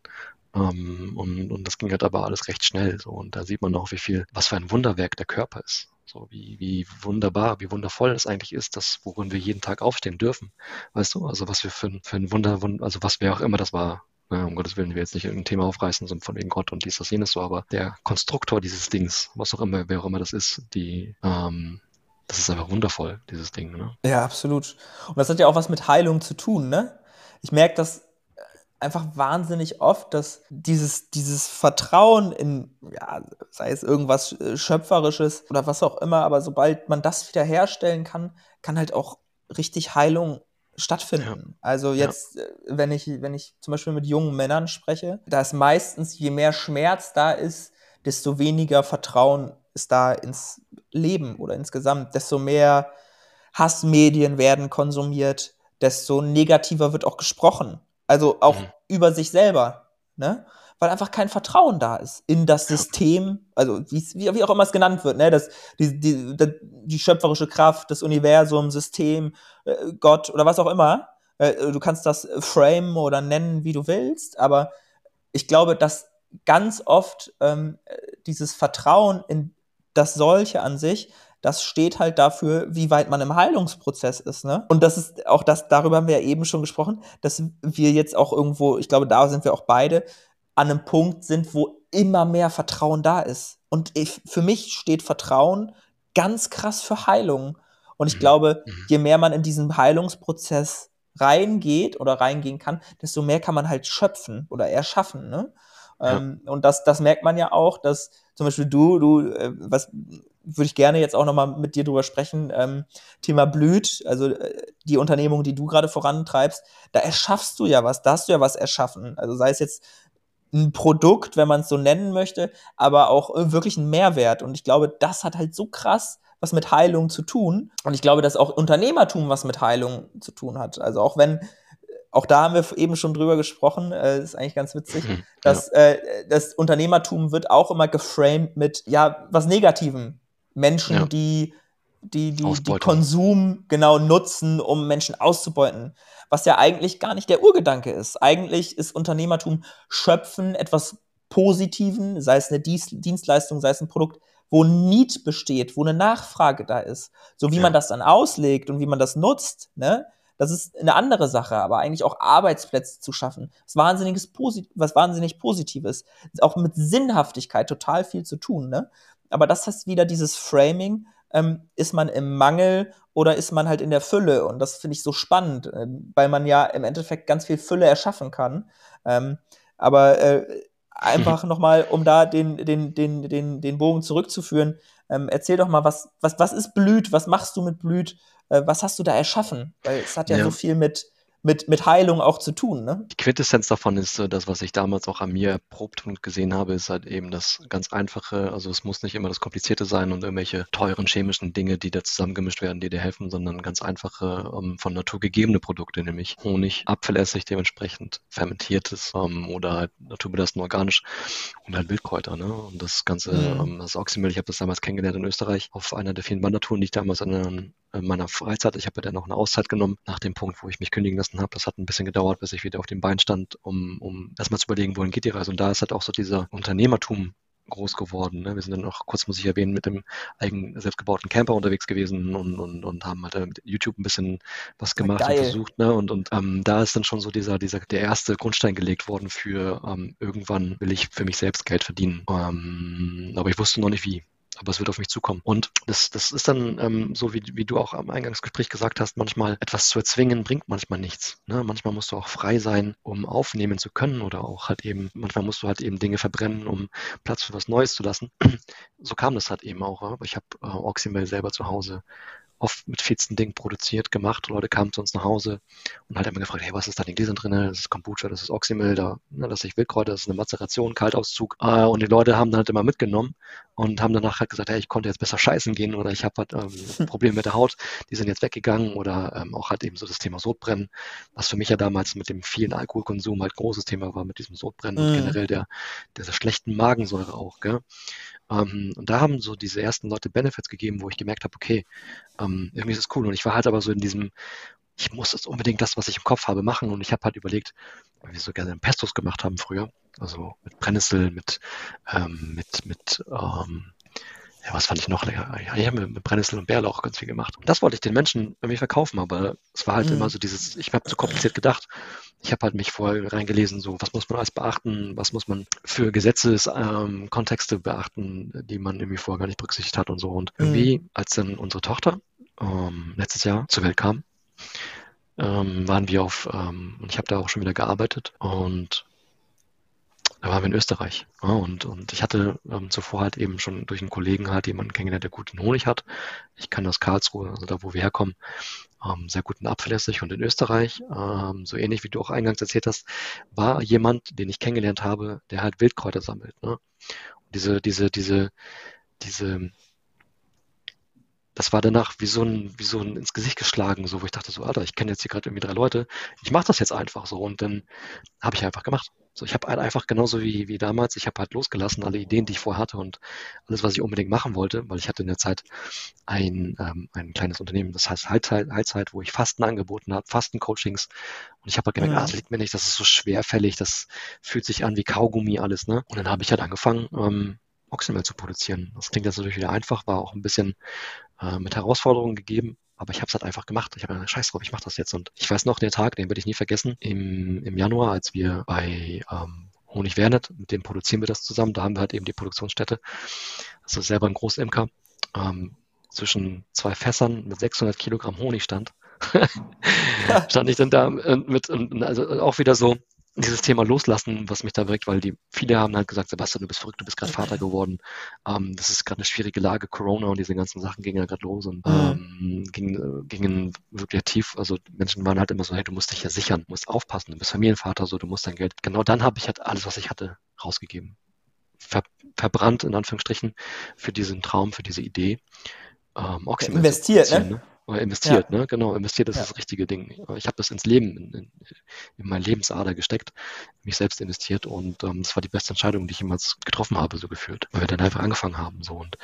Ähm, und, und das ging halt aber alles recht schnell, so, und da sieht man auch, wie viel, was für ein Wunderwerk der Körper ist. So wie, wie wunderbar, wie wundervoll es eigentlich ist, das, worin wir jeden Tag aufstehen dürfen. Weißt du, also was wir für, für ein Wunder, also was wer auch immer das war, ja, um Gottes Willen, wir jetzt nicht irgendein Thema aufreißen, so von wegen Gott und dies, das, jenes so, aber der Konstruktor dieses Dings, was auch immer, wer auch immer das ist, die, ähm, das ist einfach wundervoll, dieses Ding, ne? Ja, absolut. Und das hat ja auch was mit Heilung zu tun, ne? Ich merke das einfach wahnsinnig oft, dass dieses, dieses Vertrauen in, ja, sei es irgendwas äh, Schöpferisches oder was auch immer, aber sobald man das wiederherstellen kann, kann halt auch richtig Heilung stattfinden. Ja. Also jetzt, ja. Äh, wenn ich, wenn ich zum Beispiel mit jungen Männern spreche, da ist meistens, je mehr Schmerz da ist, desto weniger Vertrauen ist da ins Leben oder insgesamt, desto mehr Hassmedien werden konsumiert, desto negativer wird auch gesprochen. Also auch mhm. über sich selber, ne? Weil einfach kein Vertrauen da ist in das System, also wie, wie auch immer es genannt wird, ne? Das, die, die, die schöpferische Kraft, das Universum, System, äh, Gott oder was auch immer. Äh, du kannst das framen oder nennen, wie du willst, aber ich glaube, dass ganz oft ähm, dieses Vertrauen in das Solche an sich das steht halt dafür, wie weit man im Heilungsprozess ist. Ne? Und das ist auch das, darüber haben wir ja eben schon gesprochen, dass wir jetzt auch irgendwo, ich glaube, da sind wir auch beide, an einem Punkt sind, wo immer mehr Vertrauen da ist. Und ich, für mich steht Vertrauen ganz krass für Heilung. Und ich mhm. glaube, mhm. je mehr man in diesen Heilungsprozess reingeht oder reingehen kann, desto mehr kann man halt schöpfen oder erschaffen. Ne? Ja. Ähm, und das, das merkt man ja auch, dass zum Beispiel du, du, äh, was würde ich gerne jetzt auch nochmal mit dir drüber sprechen, ähm, Thema Blüt, also äh, die Unternehmung, die du gerade vorantreibst, da erschaffst du ja was, da hast du ja was erschaffen. Also sei es jetzt ein Produkt, wenn man es so nennen möchte, aber auch wirklich ein Mehrwert. Und ich glaube, das hat halt so krass was mit Heilung zu tun. Und ich glaube, dass auch Unternehmertum was mit Heilung zu tun hat. Also auch wenn, auch da haben wir eben schon drüber gesprochen, äh, ist eigentlich ganz witzig, mhm, dass ja. äh, das Unternehmertum wird auch immer geframed mit, ja, was Negativem. Menschen, ja. die die, die, die Konsum genau nutzen, um Menschen auszubeuten. Was ja eigentlich gar nicht der Urgedanke ist. Eigentlich ist Unternehmertum Schöpfen etwas Positiven, sei es eine Dienstleistung, sei es ein Produkt, wo Need besteht, wo eine Nachfrage da ist. So wie ja. man das dann auslegt und wie man das nutzt, ne? Das ist eine andere Sache, aber eigentlich auch Arbeitsplätze zu schaffen. Was wahnsinniges Posit was wahnsinnig Positives. Auch mit Sinnhaftigkeit total viel zu tun, ne? Aber das heißt wieder dieses Framing, ähm, ist man im Mangel oder ist man halt in der Fülle? Und das finde ich so spannend, äh, weil man ja im Endeffekt ganz viel Fülle erschaffen kann. Ähm, aber äh, einfach nochmal, um da den, den, den, den, den Bogen zurückzuführen, ähm, erzähl doch mal, was, was, was ist Blüt? Was machst du mit Blüt? Äh, was hast du da erschaffen? Weil es hat ja, ja. so viel mit, mit, mit Heilung auch zu tun. Ne? Die Quintessenz davon ist äh, das, was ich damals auch an mir erprobt und gesehen habe, ist halt eben das ganz einfache. Also es muss nicht immer das Komplizierte sein und irgendwelche teuren chemischen Dinge, die da zusammengemischt werden, die dir helfen, sondern ganz einfache, um, ähm, von Natur gegebene Produkte, nämlich Honig, Apfelessig dementsprechend, fermentiertes ähm, oder halt naturbelassen organisch und halt Wildkräuter. Ne? Und das Ganze, mhm. um, ähm, das Oxymel, ich habe das damals kennengelernt in Österreich auf einer der vielen Wandertouren, die ich damals an, in meiner Freizeit, ich habe ja dann noch eine Auszeit genommen, nach dem Punkt, wo ich mich kündigen lassen habe. Das hat ein bisschen gedauert, bis ich wieder auf dem Bein stand, um, um erstmal zu überlegen, wohin geht die Reise. Und da ist halt auch so dieser Unternehmertum groß geworden. Ne? Wir sind dann noch, kurz muss ich erwähnen, mit dem eigenen selbstgebauten Camper unterwegs gewesen und, und, und haben halt mit YouTube ein bisschen was gemacht Geil. und versucht. Ne? Und, und ähm, da ist dann schon so dieser, dieser, der erste Grundstein gelegt worden für ähm, irgendwann will ich für mich selbst Geld verdienen. Ähm, aber ich wusste noch nicht wie aber es wird auf mich zukommen. Und das, das ist dann ähm, so, wie, wie du auch am Eingangsgespräch gesagt hast, manchmal etwas zu erzwingen bringt manchmal nichts. Ne? Manchmal musst du auch frei sein, um aufnehmen zu können oder auch halt eben, manchmal musst du halt eben Dinge verbrennen, um Platz für was Neues zu lassen. so kam das halt eben auch. Ich habe äh, Oxymel selber zu Hause oft mit fetzen Dingen produziert, gemacht. Leute kamen zu uns nach Hause und halt immer gefragt, hey, was ist da in den Gläsern drin? Das ist Kombucha, das ist Oxymel, da, ne, das ist Wildkräuter, das ist eine Mazeration, Kaltauszug. Äh, und die Leute haben dann halt immer mitgenommen und haben danach halt gesagt, hey, ich konnte jetzt besser scheißen gehen oder ich habe halt ähm, Probleme mit der Haut, die sind jetzt weggegangen oder ähm, auch halt eben so das Thema Sodbrennen, was für mich ja damals mit dem vielen Alkoholkonsum halt großes Thema war, mit diesem Sodbrennen mhm. und generell der, dieser schlechten Magensäure auch, gell? Ähm, und da haben so diese ersten Leute Benefits gegeben, wo ich gemerkt habe, okay, ähm, irgendwie ist es cool. Und ich war halt aber so in diesem, ich muss jetzt unbedingt das, was ich im Kopf habe, machen. Und ich habe halt überlegt, weil wir so gerne Pestos gemacht haben früher, also mit Brennnessel, mit, ähm, mit, mit ähm, ja, was fand ich noch lecker? Ich habe mit Brennnessel und Bärlauch ganz viel gemacht. Und das wollte ich den Menschen bei mir verkaufen, aber es war halt mhm. immer so dieses, ich habe zu kompliziert gedacht. Ich habe halt mich vorher reingelesen, so was muss man alles beachten, was muss man für Gesetzeskontexte ähm, beachten, die man irgendwie vorher gar nicht berücksichtigt hat und so. Und mhm. irgendwie, als dann unsere Tochter ähm, letztes Jahr zur Welt kam, ähm, waren wir auf, ähm, und ich habe da auch schon wieder gearbeitet und da waren wir in Österreich. Ja, und, und ich hatte ähm, zuvor halt eben schon durch einen Kollegen halt jemanden kennengelernt, der guten Honig hat. Ich kann aus Karlsruhe, also da wo wir herkommen, ähm, sehr guten Apfelessig. Und in Österreich, ähm, so ähnlich wie du auch eingangs erzählt hast, war jemand, den ich kennengelernt habe, der halt Wildkräuter sammelt. Ne? Und diese, diese, diese, diese das war danach wie so ein, wie so ein ins Gesicht geschlagen, so wo ich dachte so, Alter, ich kenne jetzt hier gerade irgendwie drei Leute, ich mache das jetzt einfach so und dann habe ich einfach gemacht. So, ich habe halt einfach genauso wie, wie damals, ich habe halt losgelassen, alle Ideen, die ich vorher hatte und alles, was ich unbedingt machen wollte, weil ich hatte in der Zeit ein, ähm, ein kleines Unternehmen, das heißt Heilzeit, Heilzeit wo ich Fasten angeboten habe, Fastencoachings und ich habe halt gemerkt, ja. ah, das liegt mir nicht, das ist so schwerfällig, das fühlt sich an wie Kaugummi alles, ne? Und dann habe ich halt angefangen, ähm, Oxymel zu produzieren. Das klingt jetzt natürlich wieder einfach, war auch ein bisschen äh, mit Herausforderungen gegeben, aber ich habe es halt einfach gemacht. Ich habe eine Scheiß drauf, ich mache das jetzt. Und ich weiß noch den Tag, den werde ich nie vergessen, im, im Januar, als wir bei ähm, Honig Wernet, mit dem produzieren wir das zusammen, da haben wir halt eben die Produktionsstätte. Das ist selber ein Großimker. Ähm, zwischen zwei Fässern mit 600 Kilogramm Honig stand, stand ich dann da mit, und also auch wieder so, dieses Thema loslassen, was mich da wirkt, weil die viele haben halt gesagt, Sebastian, du bist verrückt, du bist gerade Vater geworden. Ähm, das ist gerade eine schwierige Lage, Corona und diese ganzen Sachen gingen ja gerade los und ähm, gingen, gingen wirklich tief. Also Menschen waren halt immer so, hey, du musst dich ja sichern, du musst aufpassen, du bist Familienvater, so, du musst dein Geld. Genau dann habe ich halt alles, was ich hatte, rausgegeben. Ver verbrannt, in Anführungsstrichen, für diesen Traum, für diese Idee. Ähm, investiert, ne? ne? Investiert, ja. ne? Genau, investiert ist ja. das richtige Ding. Ich habe das ins Leben, in, in, in meine Lebensader gesteckt, mich selbst investiert und ähm, das war die beste Entscheidung, die ich jemals getroffen habe, so gefühlt. Weil wir dann einfach angefangen haben. So und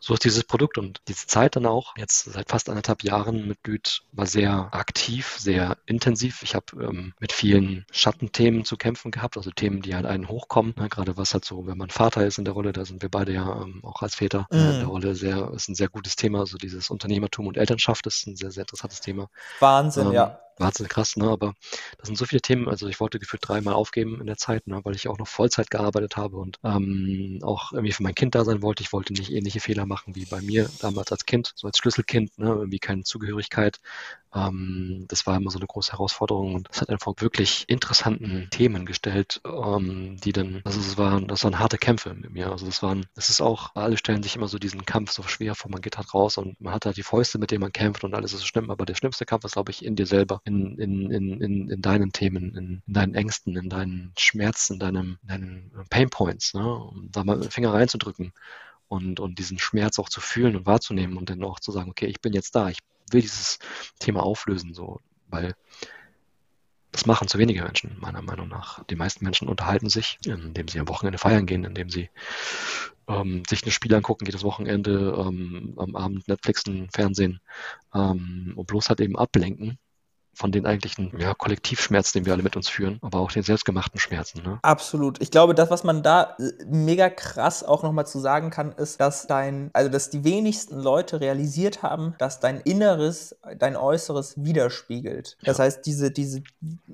so ist dieses Produkt und diese Zeit dann auch, jetzt seit fast anderthalb Jahren mit Blüt, war sehr aktiv, sehr intensiv. Ich habe ähm, mit vielen Schattenthemen zu kämpfen gehabt, also Themen, die halt einen hochkommen. Ne? Gerade was halt so, wenn man Vater ist in der Rolle, da sind wir beide ja ähm, auch als Väter mhm. in der Rolle sehr, ist ein sehr gutes Thema, so dieses Unternehmertum und Elternschaft ist ein sehr, sehr interessantes Thema. Wahnsinn, ähm, ja. Wahnsinnig krass, ne? Aber das sind so viele Themen. Also ich wollte gefühlt dreimal aufgeben in der Zeit, ne? weil ich auch noch Vollzeit gearbeitet habe und ähm, auch irgendwie für mein Kind da sein wollte. Ich wollte nicht ähnliche Fehler machen wie bei mir damals als Kind, so als Schlüsselkind, ne? irgendwie keine Zugehörigkeit. Ähm, das war immer so eine große Herausforderung und es hat einfach wirklich interessanten Themen gestellt, ähm, die dann, also es waren, das waren harte Kämpfe mit mir. Also das waren, das ist auch, alle stellen sich immer so diesen Kampf so schwer vor, man geht halt raus und man hat halt die Fäuste, mit denen man kämpft und alles ist schlimm, aber der schlimmste Kampf ist, glaube ich, in dir selber, in, in, in, in, in deinen Themen, in, in deinen Ängsten, in deinen Schmerzen, in deinem, in deinen Pain Points, ne? um da mal den Finger reinzudrücken und, und diesen Schmerz auch zu fühlen und wahrzunehmen und dann auch zu sagen, okay, ich bin jetzt da, ich will dieses Thema auflösen, so, weil das machen zu wenige Menschen, meiner Meinung nach. Die meisten Menschen unterhalten sich, indem sie am Wochenende feiern gehen, indem sie ähm, sich ein Spiel angucken, jedes Wochenende ähm, am Abend Netflixen, Fernsehen ähm, und bloß halt eben ablenken von den eigentlichen ja, Kollektivschmerzen, den wir alle mit uns führen, aber auch den selbstgemachten Schmerzen. Ne? Absolut. Ich glaube, das, was man da äh, mega krass auch nochmal zu sagen kann, ist, dass dein, also dass die wenigsten Leute realisiert haben, dass dein Inneres, dein Äußeres widerspiegelt. Das ja. heißt, diese, diese,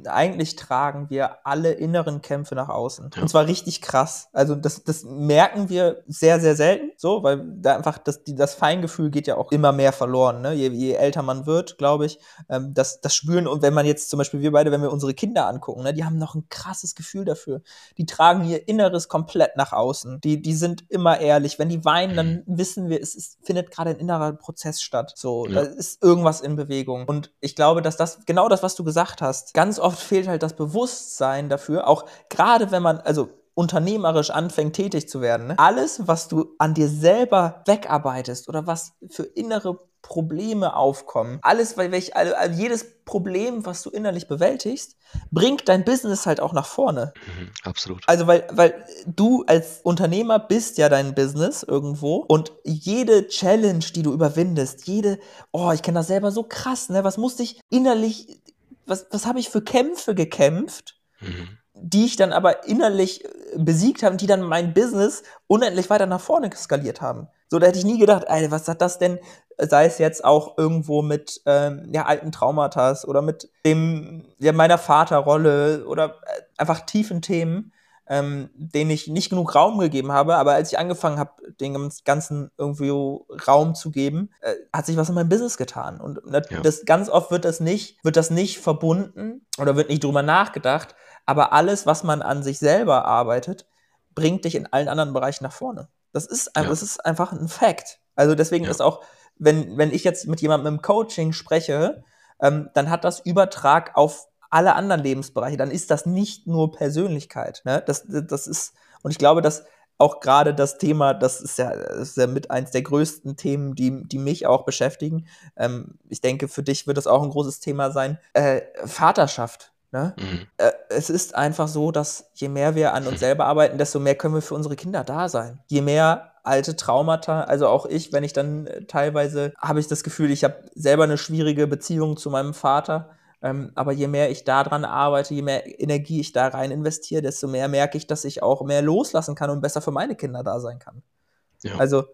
eigentlich tragen wir alle inneren Kämpfe nach außen. Ja. Und zwar richtig krass. Also das, das merken wir sehr, sehr selten so, weil da einfach das, das Feingefühl geht ja auch immer mehr verloren. Ne? Je, je älter man wird, glaube ich, ähm, das, das spüren. Und wenn man jetzt zum Beispiel wir beide, wenn wir unsere Kinder angucken, ne, die haben noch ein krasses Gefühl dafür. Die tragen ihr Inneres komplett nach außen. Die, die sind immer ehrlich. Wenn die weinen, dann mhm. wissen wir, es ist, findet gerade ein innerer Prozess statt. So, ja. da ist irgendwas in Bewegung. Und ich glaube, dass das, genau das, was du gesagt hast, ganz oft fehlt halt das Bewusstsein dafür. Auch gerade wenn man, also unternehmerisch anfängt tätig zu werden. Ne? Alles, was du an dir selber wegarbeitest oder was für innere Probleme aufkommen, alles, weil welch, also, also jedes Problem, was du innerlich bewältigst, bringt dein Business halt auch nach vorne. Mhm, absolut. Also, weil, weil du als Unternehmer bist ja dein Business irgendwo und jede Challenge, die du überwindest, jede, oh, ich kenne das selber so krass, ne? Was musste ich innerlich, was, was habe ich für Kämpfe gekämpft? Mhm die ich dann aber innerlich äh, besiegt habe die dann mein Business unendlich weiter nach vorne skaliert haben. So, da hätte ich nie gedacht, ey, was hat das denn, sei es jetzt auch irgendwo mit ähm, ja, alten Traumata oder mit dem, ja, meiner Vaterrolle oder äh, einfach tiefen Themen, ähm, denen ich nicht genug Raum gegeben habe. Aber als ich angefangen habe, den ganzen irgendwie Raum zu geben, äh, hat sich was in meinem Business getan. Und ja. das ganz oft wird das nicht, wird das nicht verbunden oder wird nicht drüber nachgedacht. Aber alles, was man an sich selber arbeitet, bringt dich in allen anderen Bereichen nach vorne. Das ist, ja. das ist einfach ein Fact. Also deswegen ja. ist auch, wenn, wenn ich jetzt mit jemandem im Coaching spreche, ähm, dann hat das Übertrag auf alle anderen Lebensbereiche. Dann ist das nicht nur Persönlichkeit. Ne? Das, das ist, und ich glaube, dass auch gerade das Thema, das ist ja, ist ja mit eins der größten Themen, die, die mich auch beschäftigen. Ähm, ich denke, für dich wird das auch ein großes Thema sein. Äh, Vaterschaft. Ne? Mhm. Äh, es ist einfach so, dass je mehr wir an uns selber arbeiten, desto mehr können wir für unsere Kinder da sein. Je mehr alte Traumata, also auch ich, wenn ich dann äh, teilweise habe ich das Gefühl, ich habe selber eine schwierige Beziehung zu meinem Vater. Ähm, aber je mehr ich daran arbeite, je mehr Energie ich da rein investiere, desto mehr merke ich, dass ich auch mehr loslassen kann und besser für meine Kinder da sein kann. Ja. Also,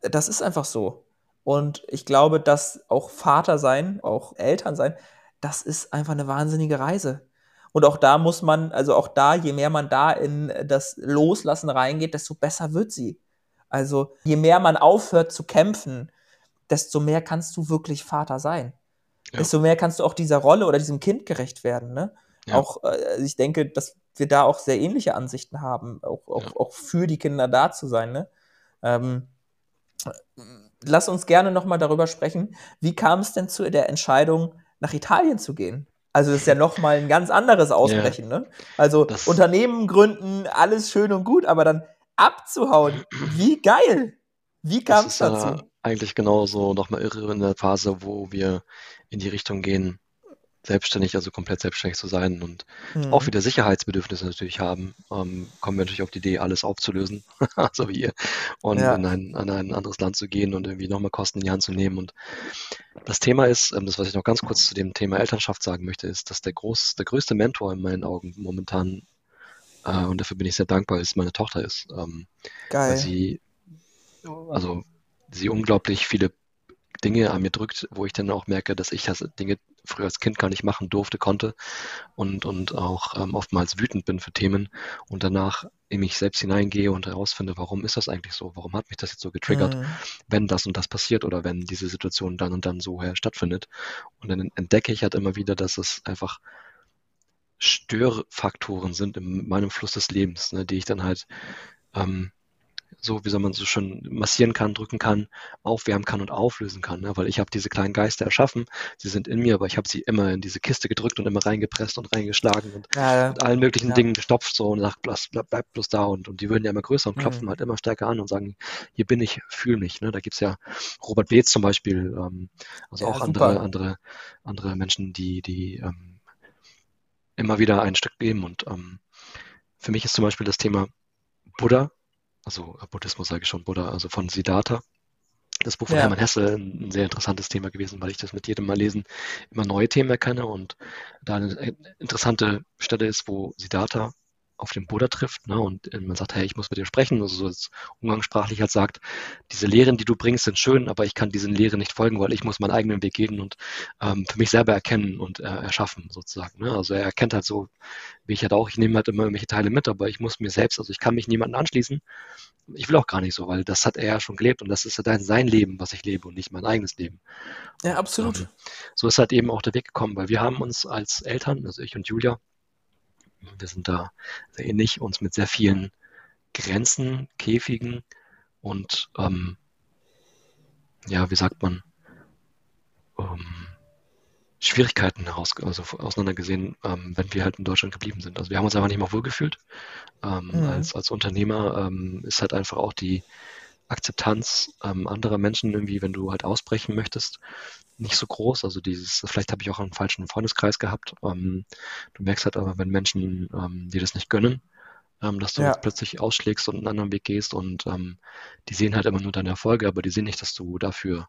das ist einfach so. Und ich glaube, dass auch Vater sein, auch Eltern sein, das ist einfach eine wahnsinnige Reise. Und auch da muss man, also auch da, je mehr man da in das Loslassen reingeht, desto besser wird sie. Also je mehr man aufhört zu kämpfen, desto mehr kannst du wirklich Vater sein. Ja. Desto mehr kannst du auch dieser Rolle oder diesem Kind gerecht werden. Ne? Ja. Auch, äh, ich denke, dass wir da auch sehr ähnliche Ansichten haben, auch, auch, ja. auch für die Kinder da zu sein. Ne? Ähm, lass uns gerne nochmal darüber sprechen, wie kam es denn zu der Entscheidung, nach Italien zu gehen? Also das ist ja nochmal ein ganz anderes Ausbrechen. Ne? Also Unternehmen gründen, alles schön und gut, aber dann abzuhauen, wie geil! Wie kam es dazu? Ja eigentlich genauso nochmal irre in der Phase, wo wir in die Richtung gehen, selbstständig, also komplett selbstständig zu sein und mhm. auch wieder Sicherheitsbedürfnisse natürlich haben, ähm, kommen wir natürlich auf die Idee, alles aufzulösen, so wie ihr, und ja. in ein, an ein anderes Land zu gehen und irgendwie nochmal Kosten in die Hand zu nehmen. Und das Thema ist, ähm, das, was ich noch ganz kurz zu dem Thema Elternschaft sagen möchte, ist, dass der, groß, der größte Mentor in meinen Augen momentan, äh, und dafür bin ich sehr dankbar, ist meine Tochter ist. Ähm, Geil. Weil sie, also sie unglaublich viele Dinge an mir drückt, wo ich dann auch merke, dass ich das Dinge früher als Kind gar nicht machen durfte, konnte und, und auch ähm, oftmals wütend bin für Themen und danach in mich selbst hineingehe und herausfinde, warum ist das eigentlich so? Warum hat mich das jetzt so getriggert, mhm. wenn das und das passiert oder wenn diese Situation dann und dann so her stattfindet? Und dann entdecke ich halt immer wieder, dass es einfach Störfaktoren sind in meinem Fluss des Lebens, ne, die ich dann halt ähm, so, wie soll man so schon massieren kann, drücken kann, aufwärmen kann und auflösen kann. Ne? Weil ich habe diese kleinen Geister erschaffen, sie sind in mir, aber ich habe sie immer in diese Kiste gedrückt und immer reingepresst und reingeschlagen und ja, mit allen möglichen ja. Dingen gestopft so und sagt, bleib, bleib, bleib bloß da und, und die würden ja immer größer und mhm. klopfen mhm. halt immer stärker an und sagen, hier bin ich, fühl mich. Ne? Da gibt's ja Robert Beetz zum Beispiel, ähm, also ja, auch andere, andere, andere Menschen, die, die ähm, immer wieder ein Stück geben und ähm, für mich ist zum Beispiel das Thema Buddha also äh, Buddhismus sage ich schon, Buddha, also von Siddhartha. Das Buch von ja. Hermann Hesse ein sehr interessantes Thema gewesen, weil ich das mit jedem Mal lesen immer neue Themen erkenne und da eine interessante Stelle ist, wo Siddhartha auf den Buddha trifft ne, und man sagt, hey, ich muss mit dir sprechen, also so jetzt umgangssprachlich halt sagt, diese Lehren, die du bringst, sind schön, aber ich kann diesen Lehren nicht folgen, weil ich muss meinen eigenen Weg gehen und ähm, für mich selber erkennen und äh, erschaffen sozusagen. Ne? Also er erkennt halt so, wie ich halt auch, ich nehme halt immer irgendwelche Teile mit, aber ich muss mir selbst, also ich kann mich niemandem anschließen. Ich will auch gar nicht so, weil das hat er ja schon gelebt und das ist halt sein Leben, was ich lebe und nicht mein eigenes Leben. Ja, absolut. Und, ähm, so ist halt eben auch der Weg gekommen, weil wir haben uns als Eltern, also ich und Julia, wir sind da sehr ähnlich, uns mit sehr vielen Grenzen, Käfigen und ähm, ja, wie sagt man, ähm, Schwierigkeiten heraus, also auseinandergesehen, ähm, wenn wir halt in Deutschland geblieben sind. Also wir haben uns einfach nicht mehr wohlgefühlt. Ähm, mhm. als, als Unternehmer ähm, ist halt einfach auch die Akzeptanz ähm, anderer Menschen irgendwie, wenn du halt ausbrechen möchtest, nicht so groß. Also dieses, vielleicht habe ich auch einen falschen Freundeskreis gehabt. Ähm, du merkst halt aber, wenn Menschen ähm, dir das nicht gönnen, ähm, dass du ja. plötzlich ausschlägst und einen anderen Weg gehst und ähm, die sehen halt immer nur deine Erfolge, aber die sehen nicht, dass du dafür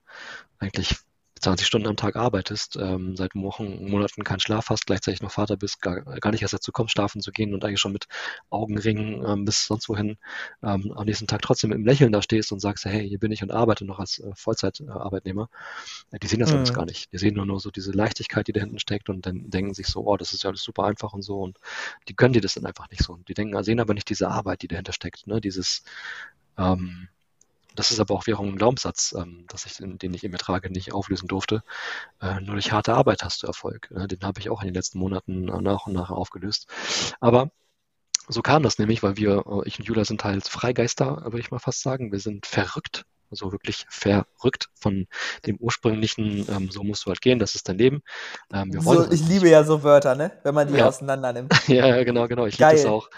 eigentlich 20 Stunden am Tag arbeitest, ähm, seit Wochen, Monaten keinen Schlaf hast, gleichzeitig noch Vater bist, gar, gar nicht erst dazu kommst, schlafen zu gehen und eigentlich schon mit Augenringen ähm, bis sonst wohin ähm, am nächsten Tag trotzdem im Lächeln da stehst und sagst, hey, hier bin ich und arbeite noch als äh, Vollzeitarbeitnehmer. Äh, die sehen das mhm. alles gar nicht. Die sehen nur, nur so diese Leichtigkeit, die da hinten steckt und dann denken sich so, oh, das ist ja alles super einfach und so und die können dir das dann einfach nicht so. Und die denken, sehen aber nicht diese Arbeit, die dahinter steckt, ne? dieses ähm, das ist aber auch wiederum ein Glaubenssatz, ähm, dass ich, den ich in mir trage, nicht auflösen durfte. Äh, nur durch harte Arbeit hast du Erfolg. Äh, den habe ich auch in den letzten Monaten nach und nach aufgelöst. Aber so kam das nämlich, weil wir, äh, ich und Julia sind halt Freigeister, würde ich mal fast sagen. Wir sind verrückt also wirklich verrückt von dem ursprünglichen, ähm, so musst du halt gehen, das ist dein Leben. Ähm, so, ich liebe ja so Wörter, ne? wenn man die ja. auseinander nimmt. ja, genau, genau, ich liebe das auch.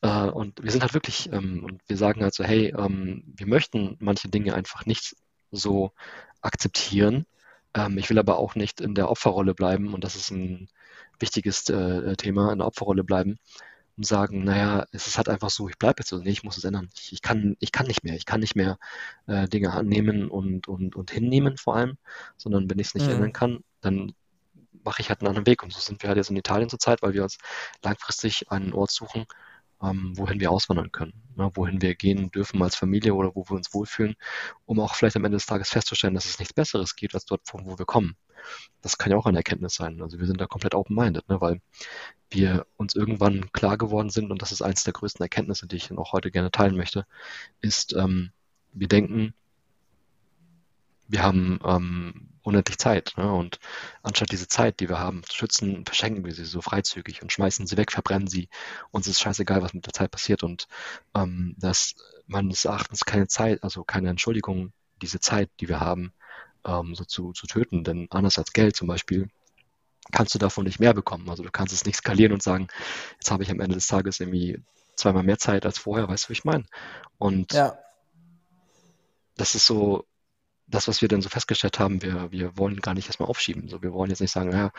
Äh, und wir sind halt wirklich, ähm, und wir sagen halt so, hey, ähm, wir möchten manche Dinge einfach nicht so akzeptieren. Ähm, ich will aber auch nicht in der Opferrolle bleiben und das ist ein wichtiges äh, Thema, in der Opferrolle bleiben und sagen, naja, es ist halt einfach so, ich bleibe jetzt so, nee, ich muss es ändern. Ich, ich, kann, ich kann nicht mehr, ich kann nicht mehr äh, Dinge annehmen und, und, und hinnehmen vor allem, sondern wenn ich es nicht mhm. ändern kann, dann mache ich halt einen anderen Weg. Und so sind wir halt jetzt in Italien zurzeit, weil wir uns langfristig einen Ort suchen, ähm, wohin wir auswandern können, ne, wohin wir gehen dürfen als Familie oder wo wir uns wohlfühlen, um auch vielleicht am Ende des Tages festzustellen, dass es nichts Besseres gibt als dort, von wo wir kommen. Das kann ja auch eine Erkenntnis sein. Also wir sind da komplett open-minded, ne, weil wir uns irgendwann klar geworden sind, und das ist eines der größten Erkenntnisse, die ich auch heute gerne teilen möchte, ist, ähm, wir denken, wir haben ähm, unendlich Zeit. Ne? Und anstatt diese Zeit, die wir haben, zu schützen, verschenken wir sie so freizügig und schmeißen sie weg, verbrennen sie. Uns ist scheißegal, was mit der Zeit passiert. Und ähm, das meines Erachtens keine Zeit, also keine Entschuldigung, diese Zeit, die wir haben, ähm, so zu, zu töten. Denn anders als Geld zum Beispiel, kannst du davon nicht mehr bekommen. Also du kannst es nicht skalieren und sagen, jetzt habe ich am Ende des Tages irgendwie zweimal mehr Zeit als vorher, weißt du, wie ich meine? Und ja. das ist so, das, was wir dann so festgestellt haben, wir, wir wollen gar nicht erstmal aufschieben. So, wir wollen jetzt nicht sagen, ja,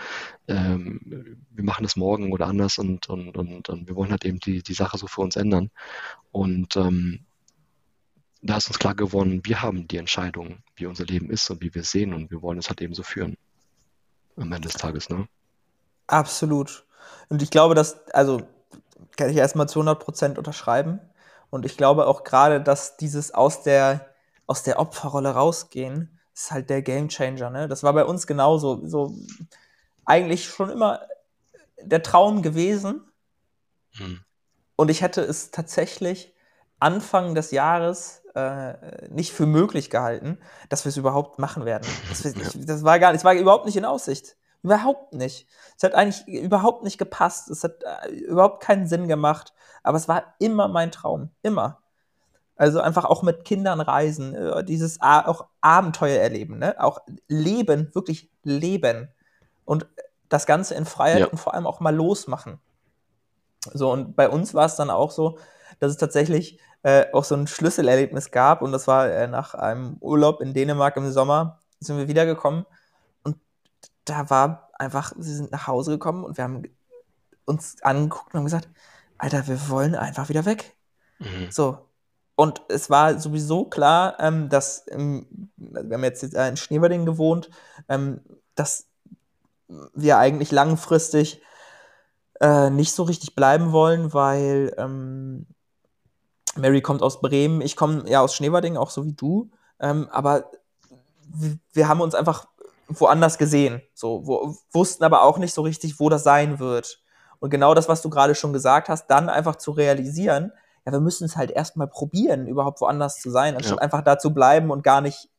ähm, wir machen das morgen oder anders und, und, und, und wir wollen halt eben die, die Sache so für uns ändern. Und ähm, da ist uns klar geworden, wir haben die Entscheidung, wie unser Leben ist und wie wir es sehen und wir wollen es halt eben so führen. Am Ende des Tages, ne? Absolut. Und ich glaube, dass, also kann ich erstmal zu 100 Prozent unterschreiben. Und ich glaube auch gerade, dass dieses aus der aus der Opferrolle rausgehen, ist halt der Gamechanger. Ne? Das war bei uns genauso. So eigentlich schon immer der Traum gewesen. Hm. Und ich hätte es tatsächlich Anfang des Jahres äh, nicht für möglich gehalten, dass wir es überhaupt machen werden. Das, ich, das, war gar, das war überhaupt nicht in Aussicht. Überhaupt nicht. Es hat eigentlich überhaupt nicht gepasst. Es hat äh, überhaupt keinen Sinn gemacht. Aber es war immer mein Traum. Immer. Also einfach auch mit Kindern reisen, äh, dieses auch Abenteuer erleben, ne? Auch leben, wirklich leben. Und das Ganze in Freiheit ja. und vor allem auch mal losmachen. So, und bei uns war es dann auch so, dass es tatsächlich äh, auch so ein Schlüsselerlebnis gab. Und das war äh, nach einem Urlaub in Dänemark im Sommer, sind wir wiedergekommen. Und da war einfach, sie sind nach Hause gekommen und wir haben uns angeguckt und haben gesagt, Alter, wir wollen einfach wieder weg. Mhm. So, und es war sowieso klar, ähm, dass ähm, wir haben jetzt in Schneeberding gewohnt, ähm, dass wir eigentlich langfristig äh, nicht so richtig bleiben wollen, weil ähm, Mary kommt aus Bremen, ich komme ja aus Schneeberding, auch so wie du. Ähm, aber wir haben uns einfach woanders gesehen, so wo, wussten aber auch nicht so richtig, wo das sein wird. Und genau das, was du gerade schon gesagt hast, dann einfach zu realisieren, ja, wir müssen es halt erstmal probieren, überhaupt woanders zu sein, anstatt ja. einfach da zu bleiben und gar nicht,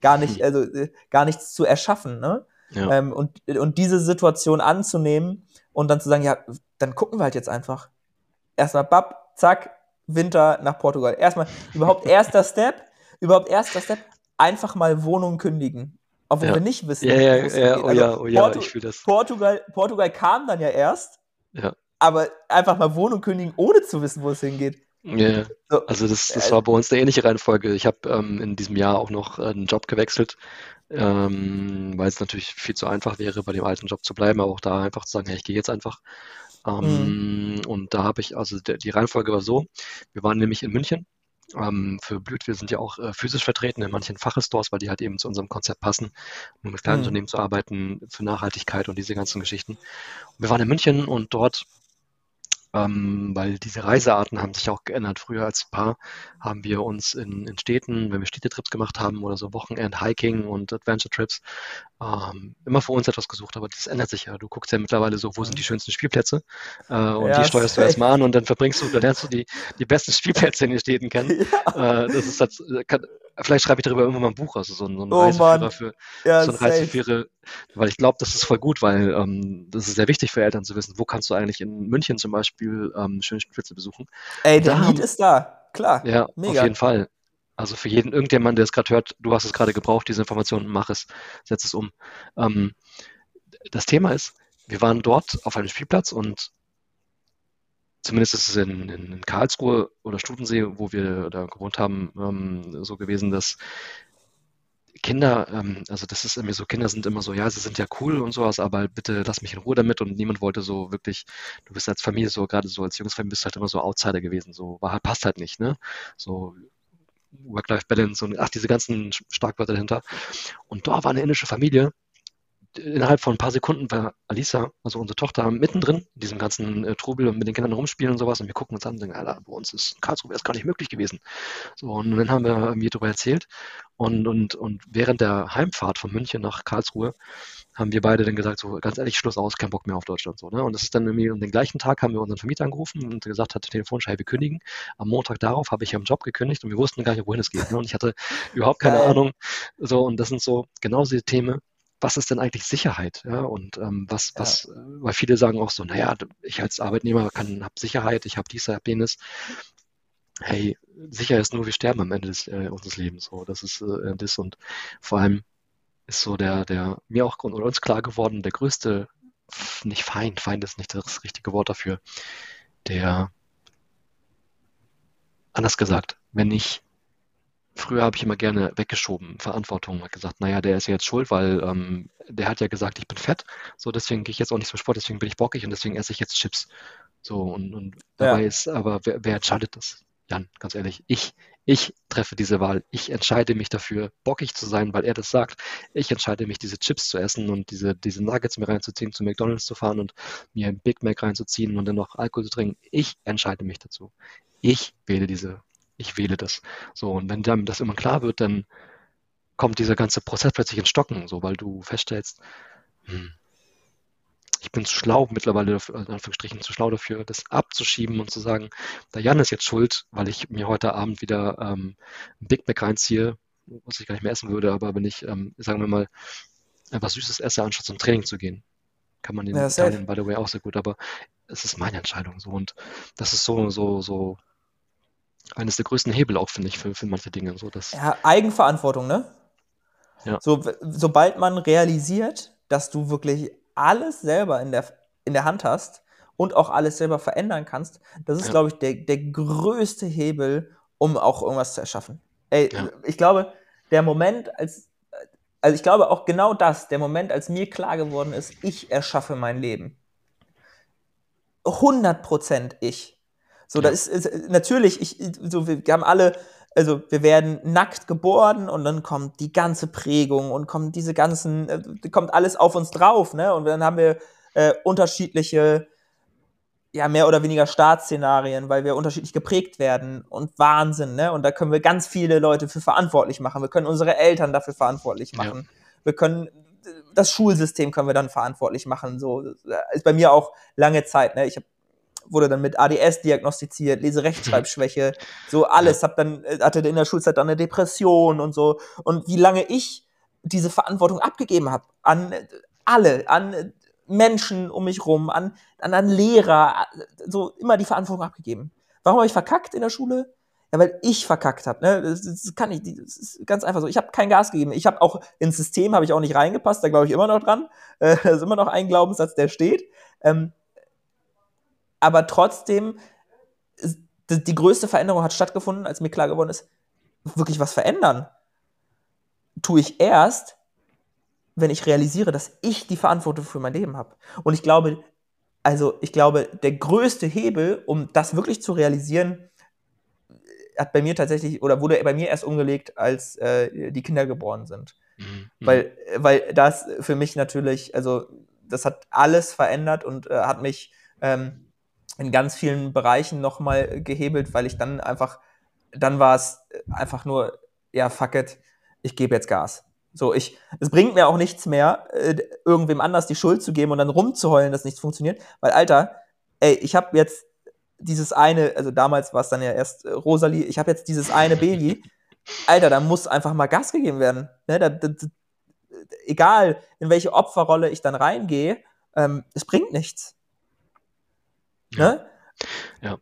gar nicht, hm. also äh, gar nichts zu erschaffen, ne? Ja. Ähm, und, und diese Situation anzunehmen und dann zu sagen, ja, dann gucken wir halt jetzt einfach. Erstmal, bap, zack, Winter nach Portugal. Erstmal, überhaupt erster Step, überhaupt erster Step, einfach mal Wohnung kündigen. Obwohl ja. wir nicht wissen, ja, ja, ja, oh, also ja, oh ja, Portu ich fühle das. Portugal, Portugal kam dann ja erst. Ja. Aber einfach mal Wohnung kündigen, ohne zu wissen, wo es hingeht. Ja, so, also das, das äh, war bei uns eine ähnliche Reihenfolge. Ich habe ähm, in diesem Jahr auch noch einen Job gewechselt, ähm, weil es natürlich viel zu einfach wäre, bei dem alten Job zu bleiben, aber auch da einfach zu sagen, hey, ich gehe jetzt einfach. Ähm, mhm. Und da habe ich, also der, die Reihenfolge war so, wir waren nämlich in München ähm, für Blüt. Wir sind ja auch äh, physisch vertreten in manchen Fachstores, weil die halt eben zu unserem Konzept passen, um mit kleinen mhm. Unternehmen zu arbeiten, für Nachhaltigkeit und diese ganzen Geschichten. Und wir waren in München und dort ähm, weil diese Reisearten haben sich auch geändert. Früher als Paar haben wir uns in, in Städten, wenn wir Städtetrips gemacht haben oder so Wochenend-Hiking und Adventure-Trips, ähm, immer für uns etwas gesucht. Aber das ändert sich ja. Du guckst ja mittlerweile so, wo sind die schönsten Spielplätze äh, und ja, die steuerst du erstmal an und dann verbringst du, dann lernst du die, die besten Spielplätze in den Städten kennen. Ja. Äh, das ist halt, kann, vielleicht schreibe ich darüber irgendwann mal ein Buch, also so ein, so ein oh, Reiseführer für ja, so ein Reiseführer, weil ich glaube, das ist voll gut, weil ähm, das ist sehr wichtig für Eltern zu wissen, wo kannst du eigentlich in München zum Beispiel ähm, schöne Spielplätze besuchen. Ey, der Lied ist da, klar. Ja, mega. auf jeden Fall. Also für jeden, irgendjemand, der es gerade hört, du hast es gerade gebraucht, diese Informationen, mach es, setz es um. Ähm, das Thema ist, wir waren dort auf einem Spielplatz und zumindest ist es in, in, Karlsruhe oder Stutensee, wo wir da gewohnt haben, ähm, so gewesen, dass Kinder, ähm, also das ist irgendwie so, Kinder sind immer so, ja, sie sind ja cool und sowas, aber bitte lass mich in Ruhe damit und niemand wollte so wirklich, du bist als Familie so, gerade so als Jungsfamilie bist du halt immer so Outsider gewesen, so, war halt, passt halt nicht, ne? So Work-Life-Balance und ach, diese ganzen Starkwörter dahinter. Und da war eine indische Familie, innerhalb von ein paar Sekunden war Alisa, also unsere Tochter, mittendrin in diesem ganzen äh, Trubel und mit den Kindern rumspielen und sowas. Und wir gucken uns an und denken, Alter, bei uns ist Karlsruhe erst gar nicht möglich gewesen. So, und dann haben wir mir darüber erzählt. Und, und, und während der Heimfahrt von München nach Karlsruhe haben wir beide dann gesagt, so ganz ehrlich, Schluss aus, kein Bock mehr auf Deutschland. So, ne? Und das ist dann irgendwie, und den gleichen Tag haben wir unseren Vermieter angerufen und gesagt, hat wir kündigen. Am Montag darauf habe ich am Job gekündigt und wir wussten gar nicht, wohin es geht. Ne? Und ich hatte überhaupt keine Ahnung. So, und das sind so genau diese Themen, was ist denn eigentlich Sicherheit? Ja, und ähm, was, ja. was, äh, weil viele sagen auch so, naja, ich als Arbeitnehmer kann, habe Sicherheit, ich habe dies, habe jenes. Hey, sicher ist nur, wir sterben am Ende des, äh, unseres Lebens. So, das ist äh, das und vor allem ist so der, der mir auch oder uns klar geworden, der größte, nicht Feind, Feind ist nicht das richtige Wort dafür, der anders gesagt, wenn ich Früher habe ich immer gerne weggeschoben, Verantwortung, habe gesagt, naja, der ist ja jetzt schuld, weil ähm, der hat ja gesagt, ich bin fett, so deswegen gehe ich jetzt auch nicht zum Sport, deswegen bin ich bockig und deswegen esse ich jetzt Chips. So und, und dabei ja. ist, aber wer, wer entscheidet das? Jan, ganz ehrlich, ich, ich treffe diese Wahl. Ich entscheide mich dafür, bockig zu sein, weil er das sagt. Ich entscheide mich, diese Chips zu essen und diese, diese Nuggets mir reinzuziehen, zu McDonalds zu fahren und mir ein Big Mac reinzuziehen und dann noch Alkohol zu trinken. Ich entscheide mich dazu. Ich wähle diese ich wähle das. So, und wenn dann das immer klar wird, dann kommt dieser ganze Prozess plötzlich ins Stocken, so, weil du feststellst, hm, ich bin zu schlau mittlerweile, in Anführungsstrichen zu schlau dafür, das abzuschieben und zu sagen, der Jan ist jetzt schuld, weil ich mir heute Abend wieder ähm, ein Big Mac reinziehe, was ich gar nicht mehr essen würde, aber wenn ich, ähm, sagen wir mal, etwas Süßes esse, anstatt zum Training zu gehen, kann man in ja, Italien, by the way, auch sehr gut, aber es ist meine Entscheidung so und das ist so, so, so eines der größten Hebel auch, finde ich, für, für manche Dinge. So, dass ja, Eigenverantwortung, ne? Ja. So, sobald man realisiert, dass du wirklich alles selber in der, in der Hand hast und auch alles selber verändern kannst, das ist, ja. glaube ich, der, der größte Hebel, um auch irgendwas zu erschaffen. Ey, ja. ich glaube, der Moment, als, also ich glaube auch genau das, der Moment, als mir klar geworden ist, ich erschaffe mein Leben. 100% ich. So, ja. das ist, ist natürlich, ich, so, wir haben alle, also wir werden nackt geboren und dann kommt die ganze Prägung und kommt diese ganzen, äh, kommt alles auf uns drauf, ne? Und dann haben wir äh, unterschiedliche, ja, mehr oder weniger Startszenarien, weil wir unterschiedlich geprägt werden und Wahnsinn, ne? Und da können wir ganz viele Leute für verantwortlich machen. Wir können unsere Eltern dafür verantwortlich machen. Ja. Wir können das Schulsystem können wir dann verantwortlich machen. So ist bei mir auch lange Zeit. Ne? Ich habe wurde dann mit ADS diagnostiziert, Leserechtschreibschwäche, so alles, hab dann, äh, hatte in der Schulzeit dann eine Depression und so. Und wie lange ich diese Verantwortung abgegeben habe an alle, an Menschen um mich rum, an, an, an Lehrer, so immer die Verantwortung abgegeben. Warum habe ich verkackt in der Schule? Ja, weil ich verkackt habe. Ne? Das, das, kann ich, das ist ganz einfach so. Ich habe kein Gas gegeben. Ich habe auch ins System habe ich auch nicht reingepasst. Da glaube ich immer noch dran. Äh, das ist immer noch ein Glaubenssatz, der steht. Ähm, aber trotzdem, die größte Veränderung hat stattgefunden, als mir klar geworden ist, wirklich was verändern. Tue ich erst, wenn ich realisiere, dass ich die Verantwortung für mein Leben habe. Und ich glaube, also ich glaube, der größte Hebel, um das wirklich zu realisieren, hat bei mir tatsächlich oder wurde bei mir erst umgelegt, als äh, die Kinder geboren sind. Mhm. Weil, weil das für mich natürlich, also das hat alles verändert und äh, hat mich ähm, in ganz vielen Bereichen nochmal gehebelt, weil ich dann einfach, dann war es einfach nur, ja, fuck it, ich gebe jetzt Gas. So, ich, es bringt mir auch nichts mehr, äh, irgendwem anders die Schuld zu geben und dann rumzuheulen, dass nichts funktioniert, weil, Alter, ey, ich habe jetzt dieses eine, also damals war es dann ja erst äh, Rosalie, ich habe jetzt dieses eine Baby, Alter, da muss einfach mal Gas gegeben werden. Ne? Da, da, egal, in welche Opferrolle ich dann reingehe, ähm, es bringt nichts. Ne? Ja.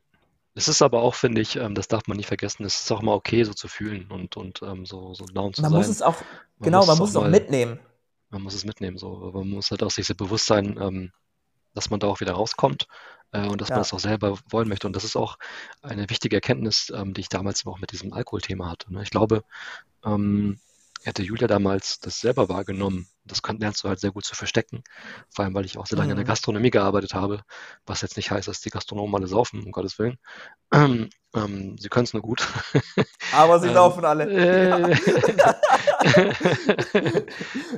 Es ist aber auch, finde ich, ähm, das darf man nicht vergessen, es ist auch mal okay, so zu fühlen und, und ähm, so, so down zu man sein. Muss es auch, man genau, muss man muss es auch mal, mitnehmen. Man muss es mitnehmen, so. Man muss halt auch sich bewusst sein, ähm, dass man da auch wieder rauskommt äh, und dass ja. man das auch selber wollen möchte. Und das ist auch eine wichtige Erkenntnis, die ich damals auch mit diesem Alkoholthema hatte. Ne? Ich glaube, ähm, hätte Julia damals das selber wahrgenommen, das kann, lernst du halt sehr gut zu verstecken. Vor allem, weil ich auch sehr lange mhm. in der mhm. Gastronomie gearbeitet habe, was jetzt nicht heißt, dass die Gastronomen alle saufen, um Gottes Willen. Ähm, ähm, sie können es nur gut. Aber sie ähm, laufen alle. Äh,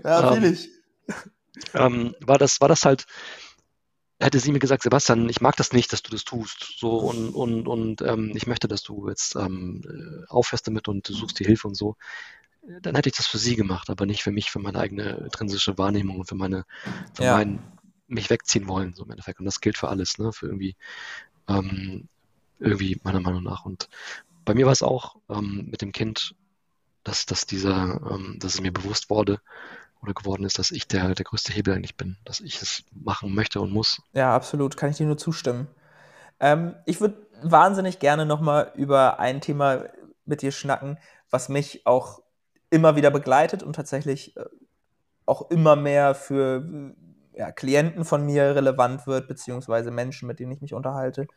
ja, viel ich. Ähm, war, das, war das halt, hätte sie mir gesagt, Sebastian, ich mag das nicht, dass du das tust. So und, und, und ähm, ich möchte, dass du jetzt ähm, äh, aufhörst damit und du suchst die Hilfe und so dann hätte ich das für sie gemacht, aber nicht für mich, für meine eigene intrinsische Wahrnehmung und für meine, für Ja. mein, mich wegziehen wollen, so im Endeffekt. Und das gilt für alles, ne? Für irgendwie, ähm, irgendwie meiner Meinung nach. Und bei mir war es auch ähm, mit dem Kind, dass, dass dieser, ähm, dass es mir bewusst wurde oder geworden ist, dass ich der, der größte Hebel eigentlich bin, dass ich es machen möchte und muss. Ja, absolut, kann ich dir nur zustimmen. Ähm, ich würde wahnsinnig gerne nochmal über ein Thema mit dir schnacken, was mich auch immer wieder begleitet und tatsächlich äh, auch immer mehr für ja, Klienten von mir relevant wird, beziehungsweise Menschen, mit denen ich mich unterhalte.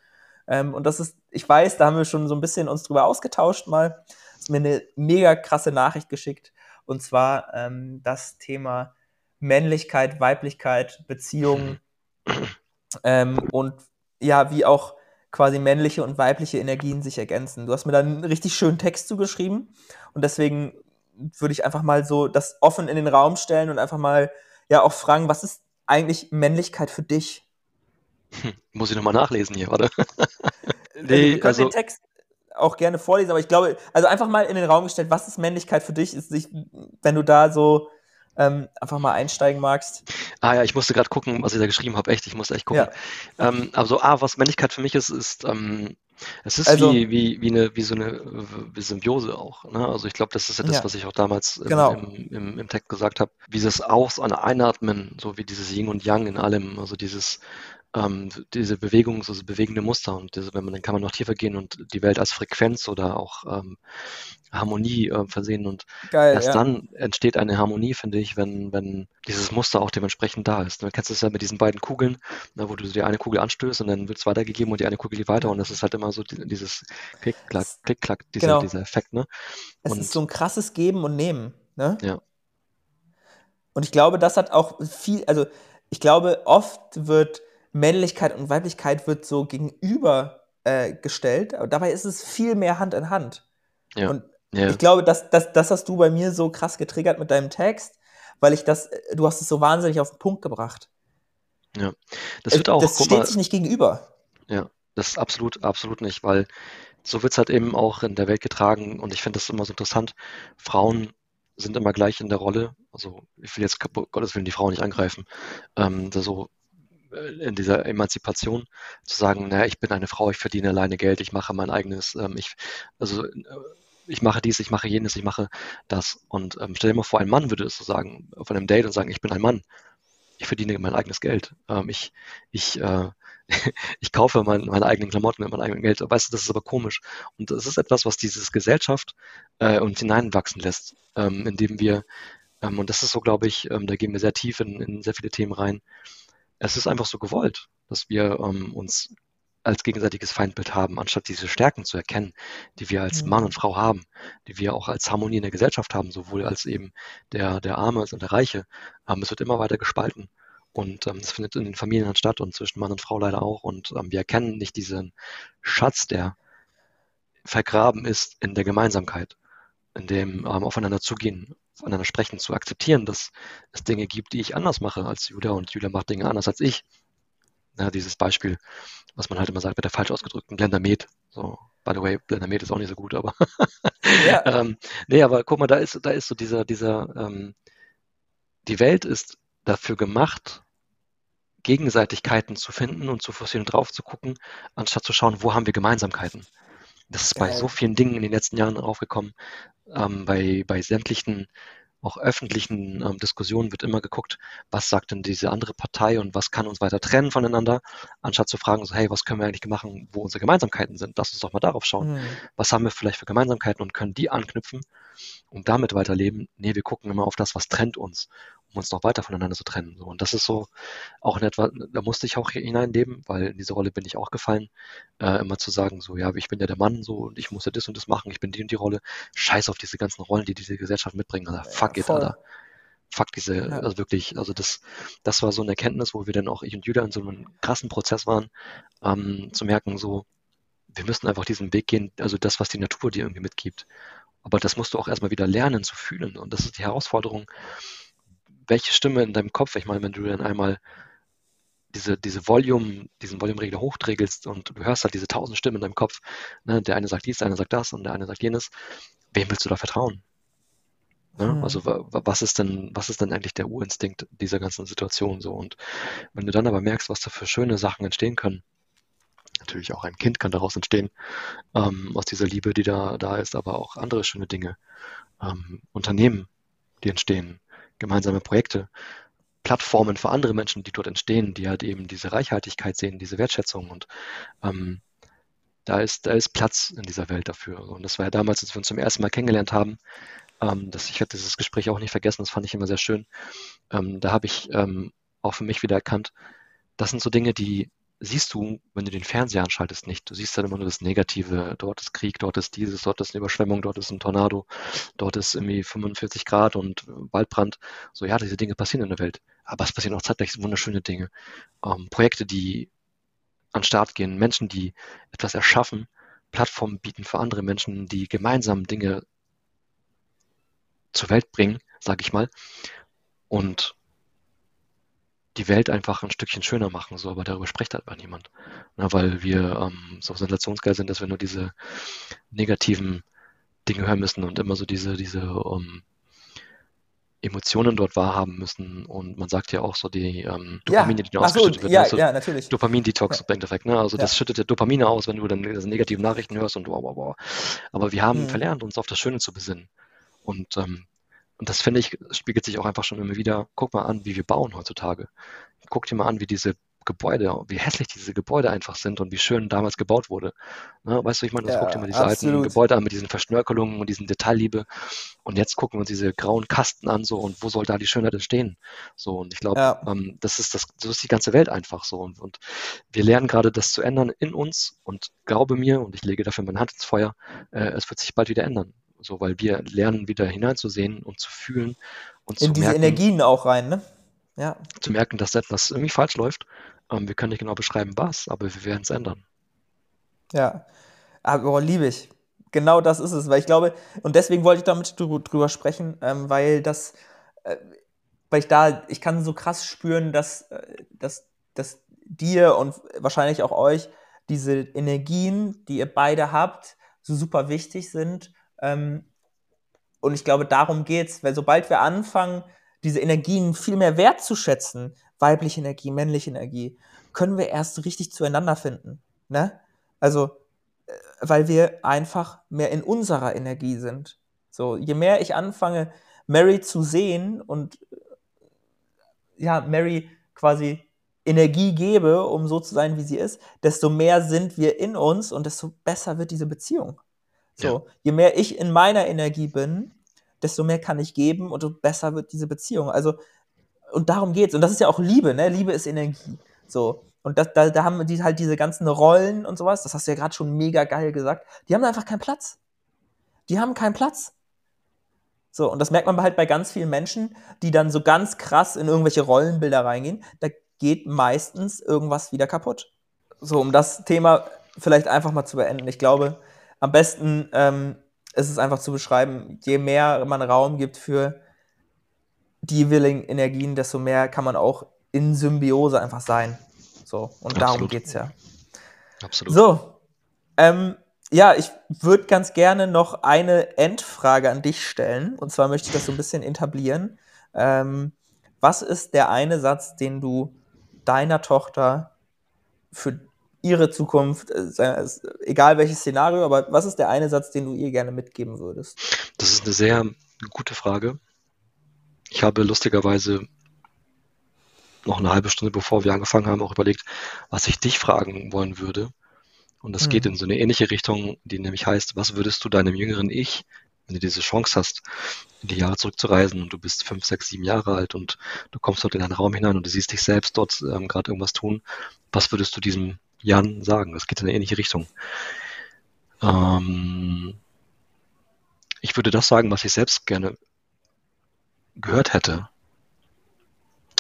Ähm, und das ist, ich weiß, da haben wir schon so ein bisschen uns drüber ausgetauscht mal. Hast mir eine mega krasse Nachricht geschickt. Und zwar ähm, das Thema Männlichkeit, Weiblichkeit, Beziehungen ähm, und ja, wie auch quasi männliche und weibliche Energien sich ergänzen. Du hast mir da einen richtig schönen Text zugeschrieben und deswegen würde ich einfach mal so das offen in den Raum stellen und einfach mal ja auch fragen, was ist eigentlich Männlichkeit für dich? Hm, muss ich nochmal nachlesen hier, warte. Also, wir nee, können also, den Text auch gerne vorlesen, aber ich glaube, also einfach mal in den Raum gestellt, was ist Männlichkeit für dich? Ist sich, wenn du da so ähm, einfach mal einsteigen magst. ah ja, ich musste gerade gucken, was ich da geschrieben habe. Echt, ich musste echt gucken. Ja. Ähm, aber so, ah, was Männlichkeit für mich ist, ist, ähm, es ist Also- wie, wie, wie, eine, wie so eine wie Symbiose auch. Ne? Also ich glaube, das ist ja das, Ja. was ich auch damals im, Genau. im, im, im Text gesagt habe. Dieses Aus- und Einatmen, so wie dieses Yin und Yang in allem, also dieses ähm, diese Bewegung, so bewegende Muster und diese, wenn man, dann kann man noch tiefer gehen und die Welt als Frequenz oder auch ähm, Harmonie äh, versehen und Geil, Erst ja. dann entsteht eine Harmonie, finde ich, wenn, wenn dieses Muster auch dementsprechend da ist. Du kennst es ja mit diesen beiden Kugeln, ne, wo du die eine Kugel anstößt und dann wird es weitergegeben und die eine Kugel geht weiter und das ist halt immer so die, dieses Klick-Klack, Klick-Klack, dieser, Genau. dieser Effekt, ne? Es Und- ist so ein krasses Geben und Nehmen. Ne? Ja. Und ich glaube, das hat auch viel, also ich glaube, oft wird Männlichkeit und Weiblichkeit wird so gegenüber äh, gestellt, aber dabei ist es viel mehr Hand in Hand. Ja. Und Ja, ich glaube, das, das, das hast du bei mir so krass getriggert mit deinem Text, weil ich das, äh, du hast es so wahnsinnig auf den Punkt gebracht. das wird auch, das steht mal, sich nicht gegenüber. Ja, das ist absolut, absolut nicht, weil so wird es halt eben auch in der Welt getragen und ich finde das immer so interessant. Frauen sind immer gleich in der Rolle. Also ich will jetzt Gottes Willen die Frauen nicht angreifen. Ähm, so äh, in dieser Emanzipation zu sagen, naja, ich bin eine Frau, ich verdiene alleine Geld, ich mache mein eigenes, ähm, ich, also äh, ich mache dies, ich mache jenes, ich mache das. Und ähm, stell dir mal vor, ein Mann würde es so sagen, auf einem Date und sagen, ich bin ein Mann. Ich verdiene mein eigenes Geld. Ähm, ich, ich, äh, ich kaufe mein, meine eigenen Klamotten mit meinem eigenen Geld. Weißt du, das ist aber komisch. Und das ist etwas, was diese Gesellschaft äh, uns hineinwachsen lässt, ähm, indem wir, ähm, und das ist so, glaube ich, ähm, da gehen wir sehr tief in, in sehr viele Themen rein. Es ist einfach so gewollt, dass wir ähm, uns als gegenseitiges Feindbild haben, anstatt diese Stärken zu erkennen, die wir als Mhm. Mann und Frau haben, die wir auch als Harmonie in der Gesellschaft haben, sowohl als eben der, der Arme als auch der Reiche. Ähm, es wird immer weiter gespalten. Und ähm, es findet in den Familien dann statt und zwischen Mann und Frau leider auch. Und ähm, wir erkennen nicht diesen Schatz, der vergraben ist in der Gemeinsamkeit, in dem ähm, aufeinander zugehen, aufeinander sprechen, zu akzeptieren, dass es Dinge gibt, die ich anders mache als Julia und Julia macht Dinge anders als ich. Ja, dieses Beispiel, was man halt immer sagt mit der falsch ausgedrückten Blendermet. So, by the way, Blendermet ist auch nicht so gut, aber Ja. ähm, nee, aber guck mal, da ist, da ist so dieser, dieser, ähm, die Welt ist dafür gemacht, Gegenseitigkeiten zu finden und zu forcieren und drauf zu gucken, anstatt zu schauen, wo haben wir Gemeinsamkeiten. Das ist bei so vielen Dingen in den letzten Jahren aufgekommen. Ähm, bei, bei sämtlichen, auch öffentlichen ähm, Diskussionen wird immer geguckt, was sagt denn diese andere Partei und was kann uns weiter trennen voneinander, anstatt zu fragen, so, hey, was können wir eigentlich machen, wo unsere Gemeinsamkeiten sind? Lass uns doch mal darauf schauen Mhm. was haben wir vielleicht für Gemeinsamkeiten und können die anknüpfen und damit weiterleben. Nee, wir gucken immer auf das, was trennt uns, um uns noch weiter voneinander zu trennen. So, und das ist so auch in etwa, da musste ich auch hineinleben, weil in diese Rolle bin ich auch gefallen, äh, immer zu sagen, so, ja, ich bin ja der Mann, so, und ich muss ja das und das machen, ich bin die und die Rolle. Scheiß auf diese ganzen Rollen, die diese Gesellschaft mitbringen. Also, fuck it, voll. Alter. Fuck diese, Ja. also wirklich, also das, das war so eine Erkenntnis, wo wir dann auch, ich und Julia in so einem krassen Prozess waren, ähm, zu merken, so, wir müssen einfach diesen Weg gehen, also das, was die Natur dir irgendwie mitgibt. Aber das musst du auch erstmal wieder lernen zu fühlen. Und das ist die Herausforderung, welche Stimme in deinem Kopf, ich meine, wenn du dann einmal diese, diese Volume, diesen Volumeregler hochträgelst und du hörst halt diese tausend Stimmen in deinem Kopf, ne, der eine sagt dies, der eine sagt das und der eine sagt jenes, wem willst du da vertrauen? Ne? Mhm. Also was ist denn, was ist denn eigentlich der Urinstinkt dieser ganzen Situation so? Und wenn du dann aber merkst, was da für schöne Sachen entstehen können, natürlich auch ein Kind kann daraus entstehen, ähm, aus dieser Liebe, die da, da ist, aber auch andere schöne Dinge, ähm, Unternehmen, die entstehen, gemeinsame Projekte, Plattformen für andere Menschen, die dort entstehen, die halt eben diese Reichhaltigkeit sehen, diese Wertschätzung und ähm, da ist, da ist Platz in dieser Welt dafür. Und das war ja damals, als wir uns zum ersten Mal kennengelernt haben, ähm, das, ich werde dieses Gespräch auch nicht vergessen, das fand ich immer sehr schön. Ähm, da habe ich ähm, auch für mich wieder erkannt, das sind so Dinge, die siehst du, wenn du den Fernseher anschaltest, nicht. Du siehst dann immer nur das Negative. Dort ist Krieg, dort ist dieses, dort ist eine Überschwemmung, dort ist ein Tornado, dort ist irgendwie 45 Grad und Waldbrand. So, ja, diese Dinge passieren in der Welt. Aber es passieren auch zeitgleich wunderschöne Dinge. Ähm, Projekte, die an Start gehen, Menschen, die etwas erschaffen, Plattformen bieten für andere Menschen, die gemeinsam Dinge zur Welt bringen, sage ich mal, und die Welt einfach ein Stückchen schöner machen, so, aber darüber spricht halt einfach niemand. Na, weil wir ähm, so sensationsgeil sind, dass wir nur diese negativen Dinge hören müssen und immer so diese, diese ähm, Emotionen dort wahrhaben müssen. Und man sagt ja auch so, die ähm, Dopamine, ja. die ausgeschüttet werden. Ja, so ja, natürlich. Dopamin-Detox ja. im Endeffekt. Ne? Also das schüttet ja Dopamine aus, wenn du dann diese negativen Nachrichten hörst und wow, wow, wow. Aber wir haben mhm. verlernt, uns auf das Schöne zu besinnen. Und, ähm, und das finde ich, spiegelt sich auch einfach schon immer wieder. Guck mal an, wie wir bauen heutzutage. Guck dir mal an, wie diese Gebäude, wie hässlich diese Gebäude einfach sind und wie schön damals gebaut wurde. Ne, weißt du, ich meine, das ja, guckt dir mal diese absolut. alten Gebäude an mit diesen Verschnörkelungen und diesen Detailliebe. Und jetzt gucken wir uns diese grauen Kasten an so und wo soll da die Schönheit entstehen? So, und ich glaube, ja. ähm, das ist das, so ist die ganze Welt einfach so. Und, und wir lernen gerade das zu ändern in uns und glaube mir, und ich lege dafür meine Hand ins Feuer, äh, es wird sich bald wieder ändern. So, weil wir lernen, wieder hineinzusehen und zu fühlen und in zu diese merken, Energien auch rein, ne? Ja. Zu merken, dass etwas irgendwie falsch läuft. Ähm, wir können nicht genau beschreiben, was, aber wir werden es ändern. Ja, aber liebe ich. Genau das ist es, weil ich glaube, und deswegen wollte ich damit drüber sprechen, ähm, weil das, äh, weil ich da, ich kann so krass spüren, dass, äh, dass, dass dir und wahrscheinlich auch euch diese Energien, die ihr beide habt, so super wichtig sind und ich glaube, darum geht's, weil sobald wir anfangen, diese Energien viel mehr wertzuschätzen, weibliche Energie, männliche Energie, können wir erst richtig zueinander finden. Ne? Also, äh, weil wir einfach mehr in unserer Energie sind. So, je mehr ich anfange, Mary zu sehen und äh, ja, Mary quasi Energie gebe, um so zu sein, wie sie ist, desto mehr sind wir in uns und desto besser wird diese Beziehung. So, ja. je mehr ich in meiner Energie bin, desto mehr kann ich geben und besser wird diese Beziehung. Also, und darum geht's. Und das ist ja auch Liebe, ne? Liebe ist Energie. So. Und das, da, da haben die halt diese ganzen Rollen und sowas, das hast du ja gerade schon mega geil gesagt, die haben einfach keinen Platz. Die haben keinen Platz. So, und das merkt man halt bei ganz vielen Menschen, die dann so ganz krass in irgendwelche Rollenbilder reingehen. Da geht meistens irgendwas wieder kaputt. So, um das Thema vielleicht einfach mal zu beenden. Ich glaube, am besten ähm, ist es einfach zu beschreiben, je mehr man Raum gibt für die willigen Energien, desto mehr kann man auch in Symbiose einfach sein. So, und Absolut. darum geht es ja. Absolut. So, ähm, ja, ich würde ganz gerne noch eine Endfrage an dich stellen. Und zwar möchte ich das so ein bisschen etablieren. Ähm, was ist der eine Satz, den du deiner Tochter für ihre Zukunft, äh, egal welches Szenario, aber was ist der eine Satz, den du ihr gerne mitgeben würdest? Das ist eine sehr gute Frage. Ich habe lustigerweise noch eine halbe Stunde bevor wir angefangen haben, auch überlegt, was ich dich fragen wollen würde. Und das hm. geht in so eine ähnliche Richtung, die nämlich heißt, was würdest du deinem jüngeren Ich, wenn du diese Chance hast, in die Jahre zurückzureisen und du bist fünf, sechs, sieben Jahre alt und du kommst dort in einen Raum hinein und du siehst dich selbst dort ähm, gerade irgendwas tun, was würdest du diesem Jan sagen. Das geht in eine ähnliche Richtung. Ähm, ich würde das sagen, was ich selbst gerne gehört hätte.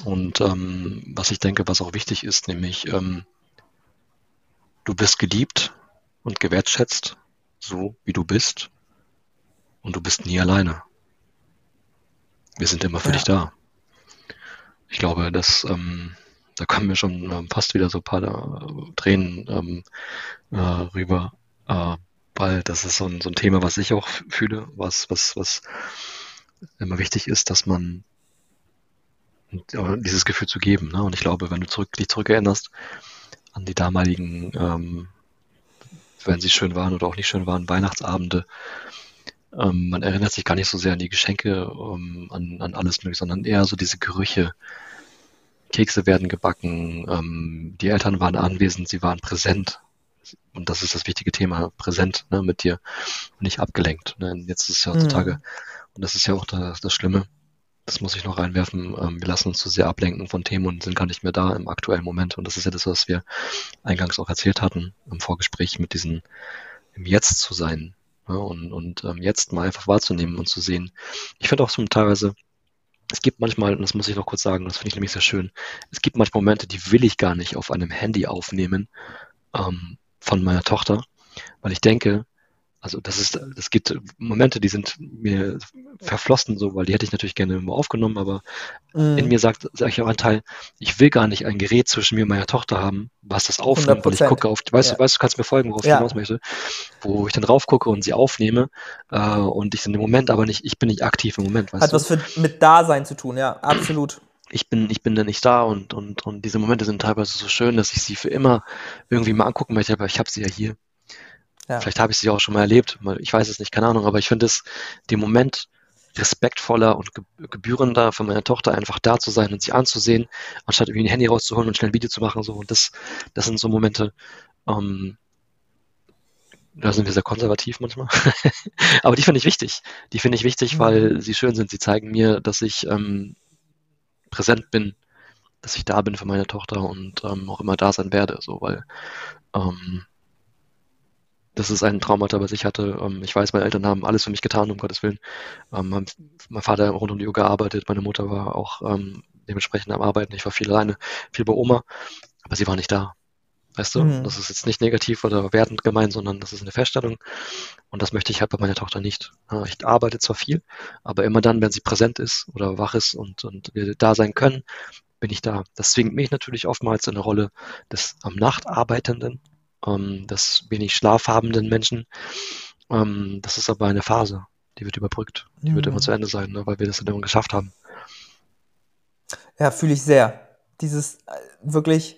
Und ähm, was ich denke, was auch wichtig ist, nämlich ähm, du bist geliebt und gewertschätzt, so wie du bist. Und du bist nie alleine. Wir sind immer für ja. dich da. Ich glaube, dass ähm, da kommen mir schon ähm, fast wieder so ein paar äh, Tränen ähm, äh, rüber, äh, weil das ist so ein, so ein Thema, was ich auch fühle, was, was, was immer wichtig ist, dass man dieses Gefühl zu geben. Ne? Und ich glaube, wenn du zurück, dich zurückerinnerst an die damaligen, ähm, wenn sie schön waren oder auch nicht schön waren, Weihnachtsabende, ähm, man erinnert sich gar nicht so sehr an die Geschenke, ähm, an, an alles mögliche, sondern eher so diese Gerüche. Kekse werden gebacken, ähm, die Eltern waren anwesend, sie waren präsent. Und das ist das wichtige Thema, präsent ne, mit dir und nicht abgelenkt. Ne? Jetzt ist es ja heutzutage, mhm. und das ist ja auch das, das Schlimme, das muss ich noch reinwerfen, ähm, wir lassen uns zu sehr ablenken von Themen und sind gar nicht mehr da im aktuellen Moment. Und das ist ja das, was wir eingangs auch erzählt hatten im Vorgespräch mit diesem im Jetzt zu sein ja, und, und ähm, jetzt mal einfach wahrzunehmen und zu sehen. Ich finde auch so teilweise, es gibt manchmal, und das muss ich noch kurz sagen, das finde ich nämlich sehr schön, es gibt manchmal Momente, die will ich gar nicht auf einem Handy aufnehmen ähm, von meiner Tochter, weil ich denke, also das ist, es gibt Momente, die sind mir verflossen so, weil die hätte ich natürlich gerne immer aufgenommen, aber mm. in mir sagt, sage ich auch ein Teil, ich will gar nicht ein Gerät zwischen mir und meiner Tochter haben, was das aufnimmt, 100%. weil ich gucke auf, weißt ja. du, weißt du, kannst mir folgen, worauf ja. ich hinaus möchte, wo ich dann drauf gucke und sie aufnehme äh, und ich in dem Moment aber nicht, ich bin nicht aktiv im Moment, weißt Hat du? was für, mit Dasein zu tun, ja, absolut. Ich bin, ich bin da nicht da und, und, und diese Momente sind teilweise so schön, dass ich sie für immer irgendwie mal angucken möchte, aber ich habe sie ja hier. Ja. Vielleicht habe ich sie auch schon mal erlebt, ich weiß es nicht, keine Ahnung, aber ich finde es den Moment respektvoller und gebührender für meine Tochter einfach da zu sein und sie anzusehen, anstatt irgendwie ein Handy rauszuholen und schnell ein Video zu machen. So. Und das, das sind so Momente, ähm, da sind wir sehr konservativ manchmal. aber die finde ich wichtig. Die finde ich wichtig, weil mhm. sie schön sind. Sie zeigen mir, dass ich ähm, präsent bin, dass ich da bin für meine Tochter und ähm, auch immer da sein werde. So, weil ähm, das ist ein Traumata, was ich hatte. Ähm, ich weiß, meine Eltern haben alles für mich getan, um Gottes Willen. Ähm, mein, Vater rund um die Uhr gearbeitet, meine Mutter war auch ähm, dementsprechend am Arbeiten. Ich war viel alleine, viel bei Oma, aber sie war nicht da. Weißt du, mhm. das ist jetzt nicht negativ oder wertend gemeint, sondern das ist eine Feststellung. Und das möchte ich halt bei meiner Tochter nicht. Ich arbeite zwar viel, aber immer dann, wenn sie präsent ist oder wach ist und, und wir da sein können, bin ich da. Das zwingt mich natürlich oftmals in eine Rolle des am Nacht Arbeitenden, ähm, des wenig schlafhabenden Menschen. Ähm, das ist aber eine Phase, die wird überbrückt. Die mhm. wird immer zu Ende sein, ne, weil wir das dann immer geschafft haben. Ja, fühle ich sehr. Dieses äh, wirklich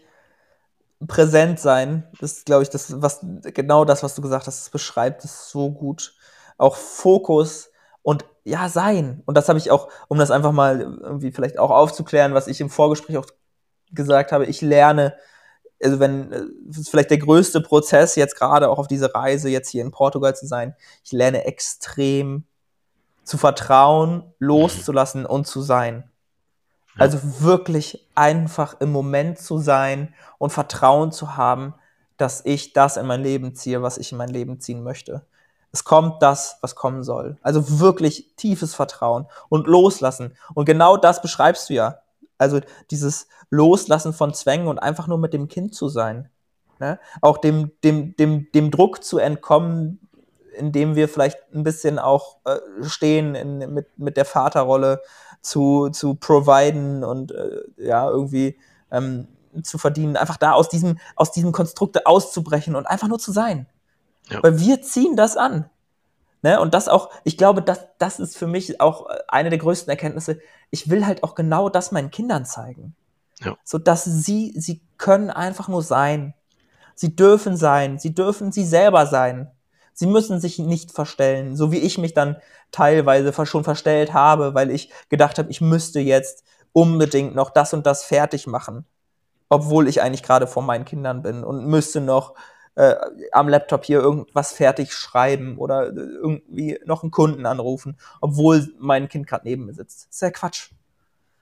präsent sein, das ist, glaube ich, das, was, genau das, was du gesagt hast, das beschreibt es so gut. Auch Fokus und ja, sein. Und das habe ich auch, um das einfach mal irgendwie vielleicht auch aufzuklären, was ich im Vorgespräch auch gesagt habe, ich lerne also wenn, das äh, ist vielleicht der größte Prozess jetzt gerade auch auf diese Reise jetzt hier in Portugal zu sein. Ich lerne extrem zu vertrauen, loszulassen und zu sein. Also wirklich einfach im Moment zu sein und Vertrauen zu haben, dass ich das in mein Leben ziehe, was ich in mein Leben ziehen möchte. Es kommt das, was kommen soll. Also wirklich tiefes Vertrauen und loslassen. Und genau das beschreibst du ja. Also dieses Loslassen von Zwängen und einfach nur mit dem Kind zu sein. Ne? Auch dem, dem, dem, dem Druck zu entkommen, indem wir vielleicht ein bisschen auch äh, stehen in, mit, mit der Vaterrolle zu, zu providen und äh, ja, irgendwie ähm, zu verdienen, einfach da aus diesem, aus diesem Konstrukte auszubrechen und einfach nur zu sein. Ja. Weil wir ziehen das an. Ne? Und das auch, ich glaube, das, das ist für mich auch eine der größten Erkenntnisse. Ich will halt auch genau das meinen Kindern zeigen. Ja. So dass sie, sie können einfach nur sein. Sie dürfen sein. Sie dürfen sie selber sein. Sie müssen sich nicht verstellen, so wie ich mich dann teilweise schon verstellt habe, weil ich gedacht habe, ich müsste jetzt unbedingt noch das und das fertig machen, obwohl ich eigentlich gerade vor meinen Kindern bin und müsste noch äh, am Laptop hier irgendwas fertig schreiben oder äh, irgendwie noch einen Kunden anrufen, obwohl mein Kind gerade neben mir sitzt. Das ist ja Quatsch.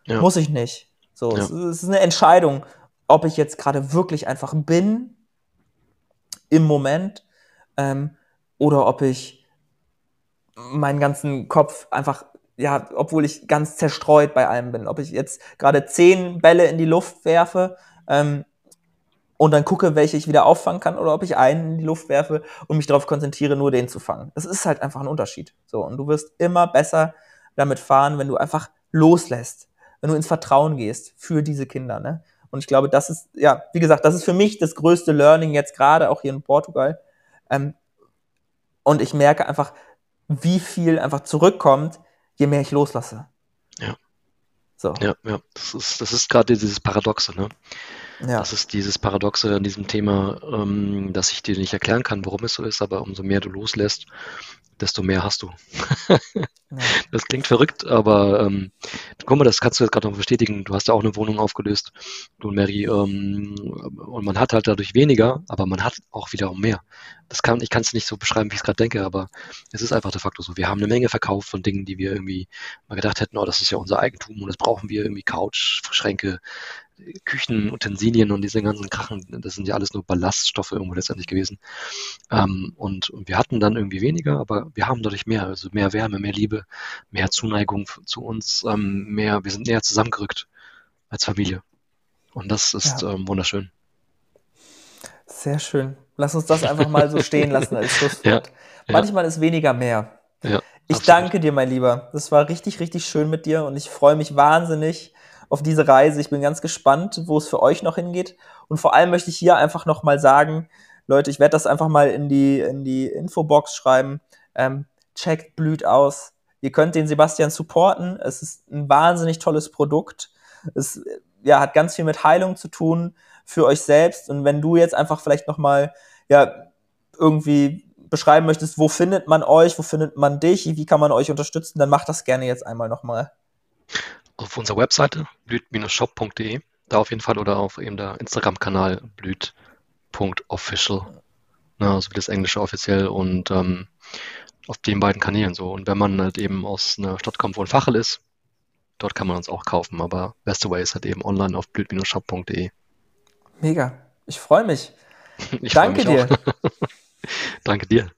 Ja. Muss ich nicht. So, ja. es, es ist eine Entscheidung, ob ich jetzt gerade wirklich einfach bin im Moment ähm, oder ob ich meinen ganzen Kopf einfach, ja, obwohl ich ganz zerstreut bei allem bin, ob ich jetzt gerade zehn Bälle in die Luft werfe ähm, und dann gucke, welche ich wieder auffangen kann oder ob ich einen in die Luft werfe und mich darauf konzentriere, nur den zu fangen. Das ist halt einfach ein Unterschied. So, und du wirst immer besser damit fahren, wenn du einfach loslässt, wenn du ins Vertrauen gehst für diese Kinder. Ne? Und ich glaube, das ist, ja, wie gesagt, das ist für mich das größte Learning jetzt gerade auch hier in Portugal. Ähm, und ich merke einfach, wie viel einfach zurückkommt, je mehr ich loslasse. Ja. So. Ja, ja. Das ist, das ist gerade dieses Paradoxe, ne? Ja. Das ist dieses Paradoxe an diesem Thema, ähm, dass ich dir nicht erklären kann, warum es so ist, aber umso mehr du loslässt, desto mehr hast du. ja. Das klingt verrückt, aber ähm, guck mal, das kannst du jetzt gerade noch bestätigen. Du hast ja auch eine Wohnung aufgelöst, du und Mary, ähm, und man hat halt dadurch weniger, aber man hat auch wiederum mehr. Das kann, ich kann es nicht so beschreiben, wie ich es gerade denke, aber es ist einfach de facto so. Wir haben eine Menge verkauft von Dingen, die wir irgendwie mal gedacht hätten, oh, das ist ja unser Eigentum und das brauchen wir irgendwie Couch, Schränke, Küchenutensilien und diese ganzen Krachen, das sind ja alles nur Ballaststoffe irgendwo letztendlich gewesen. Ähm, und, und, wir hatten dann irgendwie weniger, aber wir haben dadurch mehr, also mehr Wärme, mehr Liebe, mehr Zuneigung zu uns, ähm, mehr, wir sind näher zusammengerückt als Familie. Und das ist ja. ähm, wunderschön. Sehr schön. Lass uns das einfach mal so stehen lassen als Schlusswort. Ja, Manchmal ja. ist weniger mehr. Ich absolut. danke dir, mein Lieber. Das war richtig, richtig schön mit dir und ich freue mich wahnsinnig, auf diese Reise. Ich bin ganz gespannt, wo es für euch noch hingeht. Und vor allem möchte ich hier einfach nochmal sagen, Leute, ich werde das einfach mal in die, in die Infobox schreiben. Ähm, checkt Blüt aus. Ihr könnt den Sebastian supporten. Es ist ein wahnsinnig tolles Produkt. Es ja, hat ganz viel mit Heilung zu tun für euch selbst. Und wenn du jetzt einfach vielleicht nochmal ja, irgendwie beschreiben möchtest, wo findet man euch, wo findet man dich, wie kann man euch unterstützen, dann mach das gerne jetzt einmal nochmal auf unserer Webseite blüt-shop.de, da auf jeden Fall oder auf eben der Instagram-Kanal blüt.official, ne, also wie das Englische offiziell und ähm, auf den beiden Kanälen so. Und wenn man halt eben aus einer Stadt kommt, wo ein Fachel ist, dort kann man uns auch kaufen, aber beste way ist halt eben online auf blüt-shop.de. Mega, ich freue mich. Ich Danke freu mich dir. Danke dir.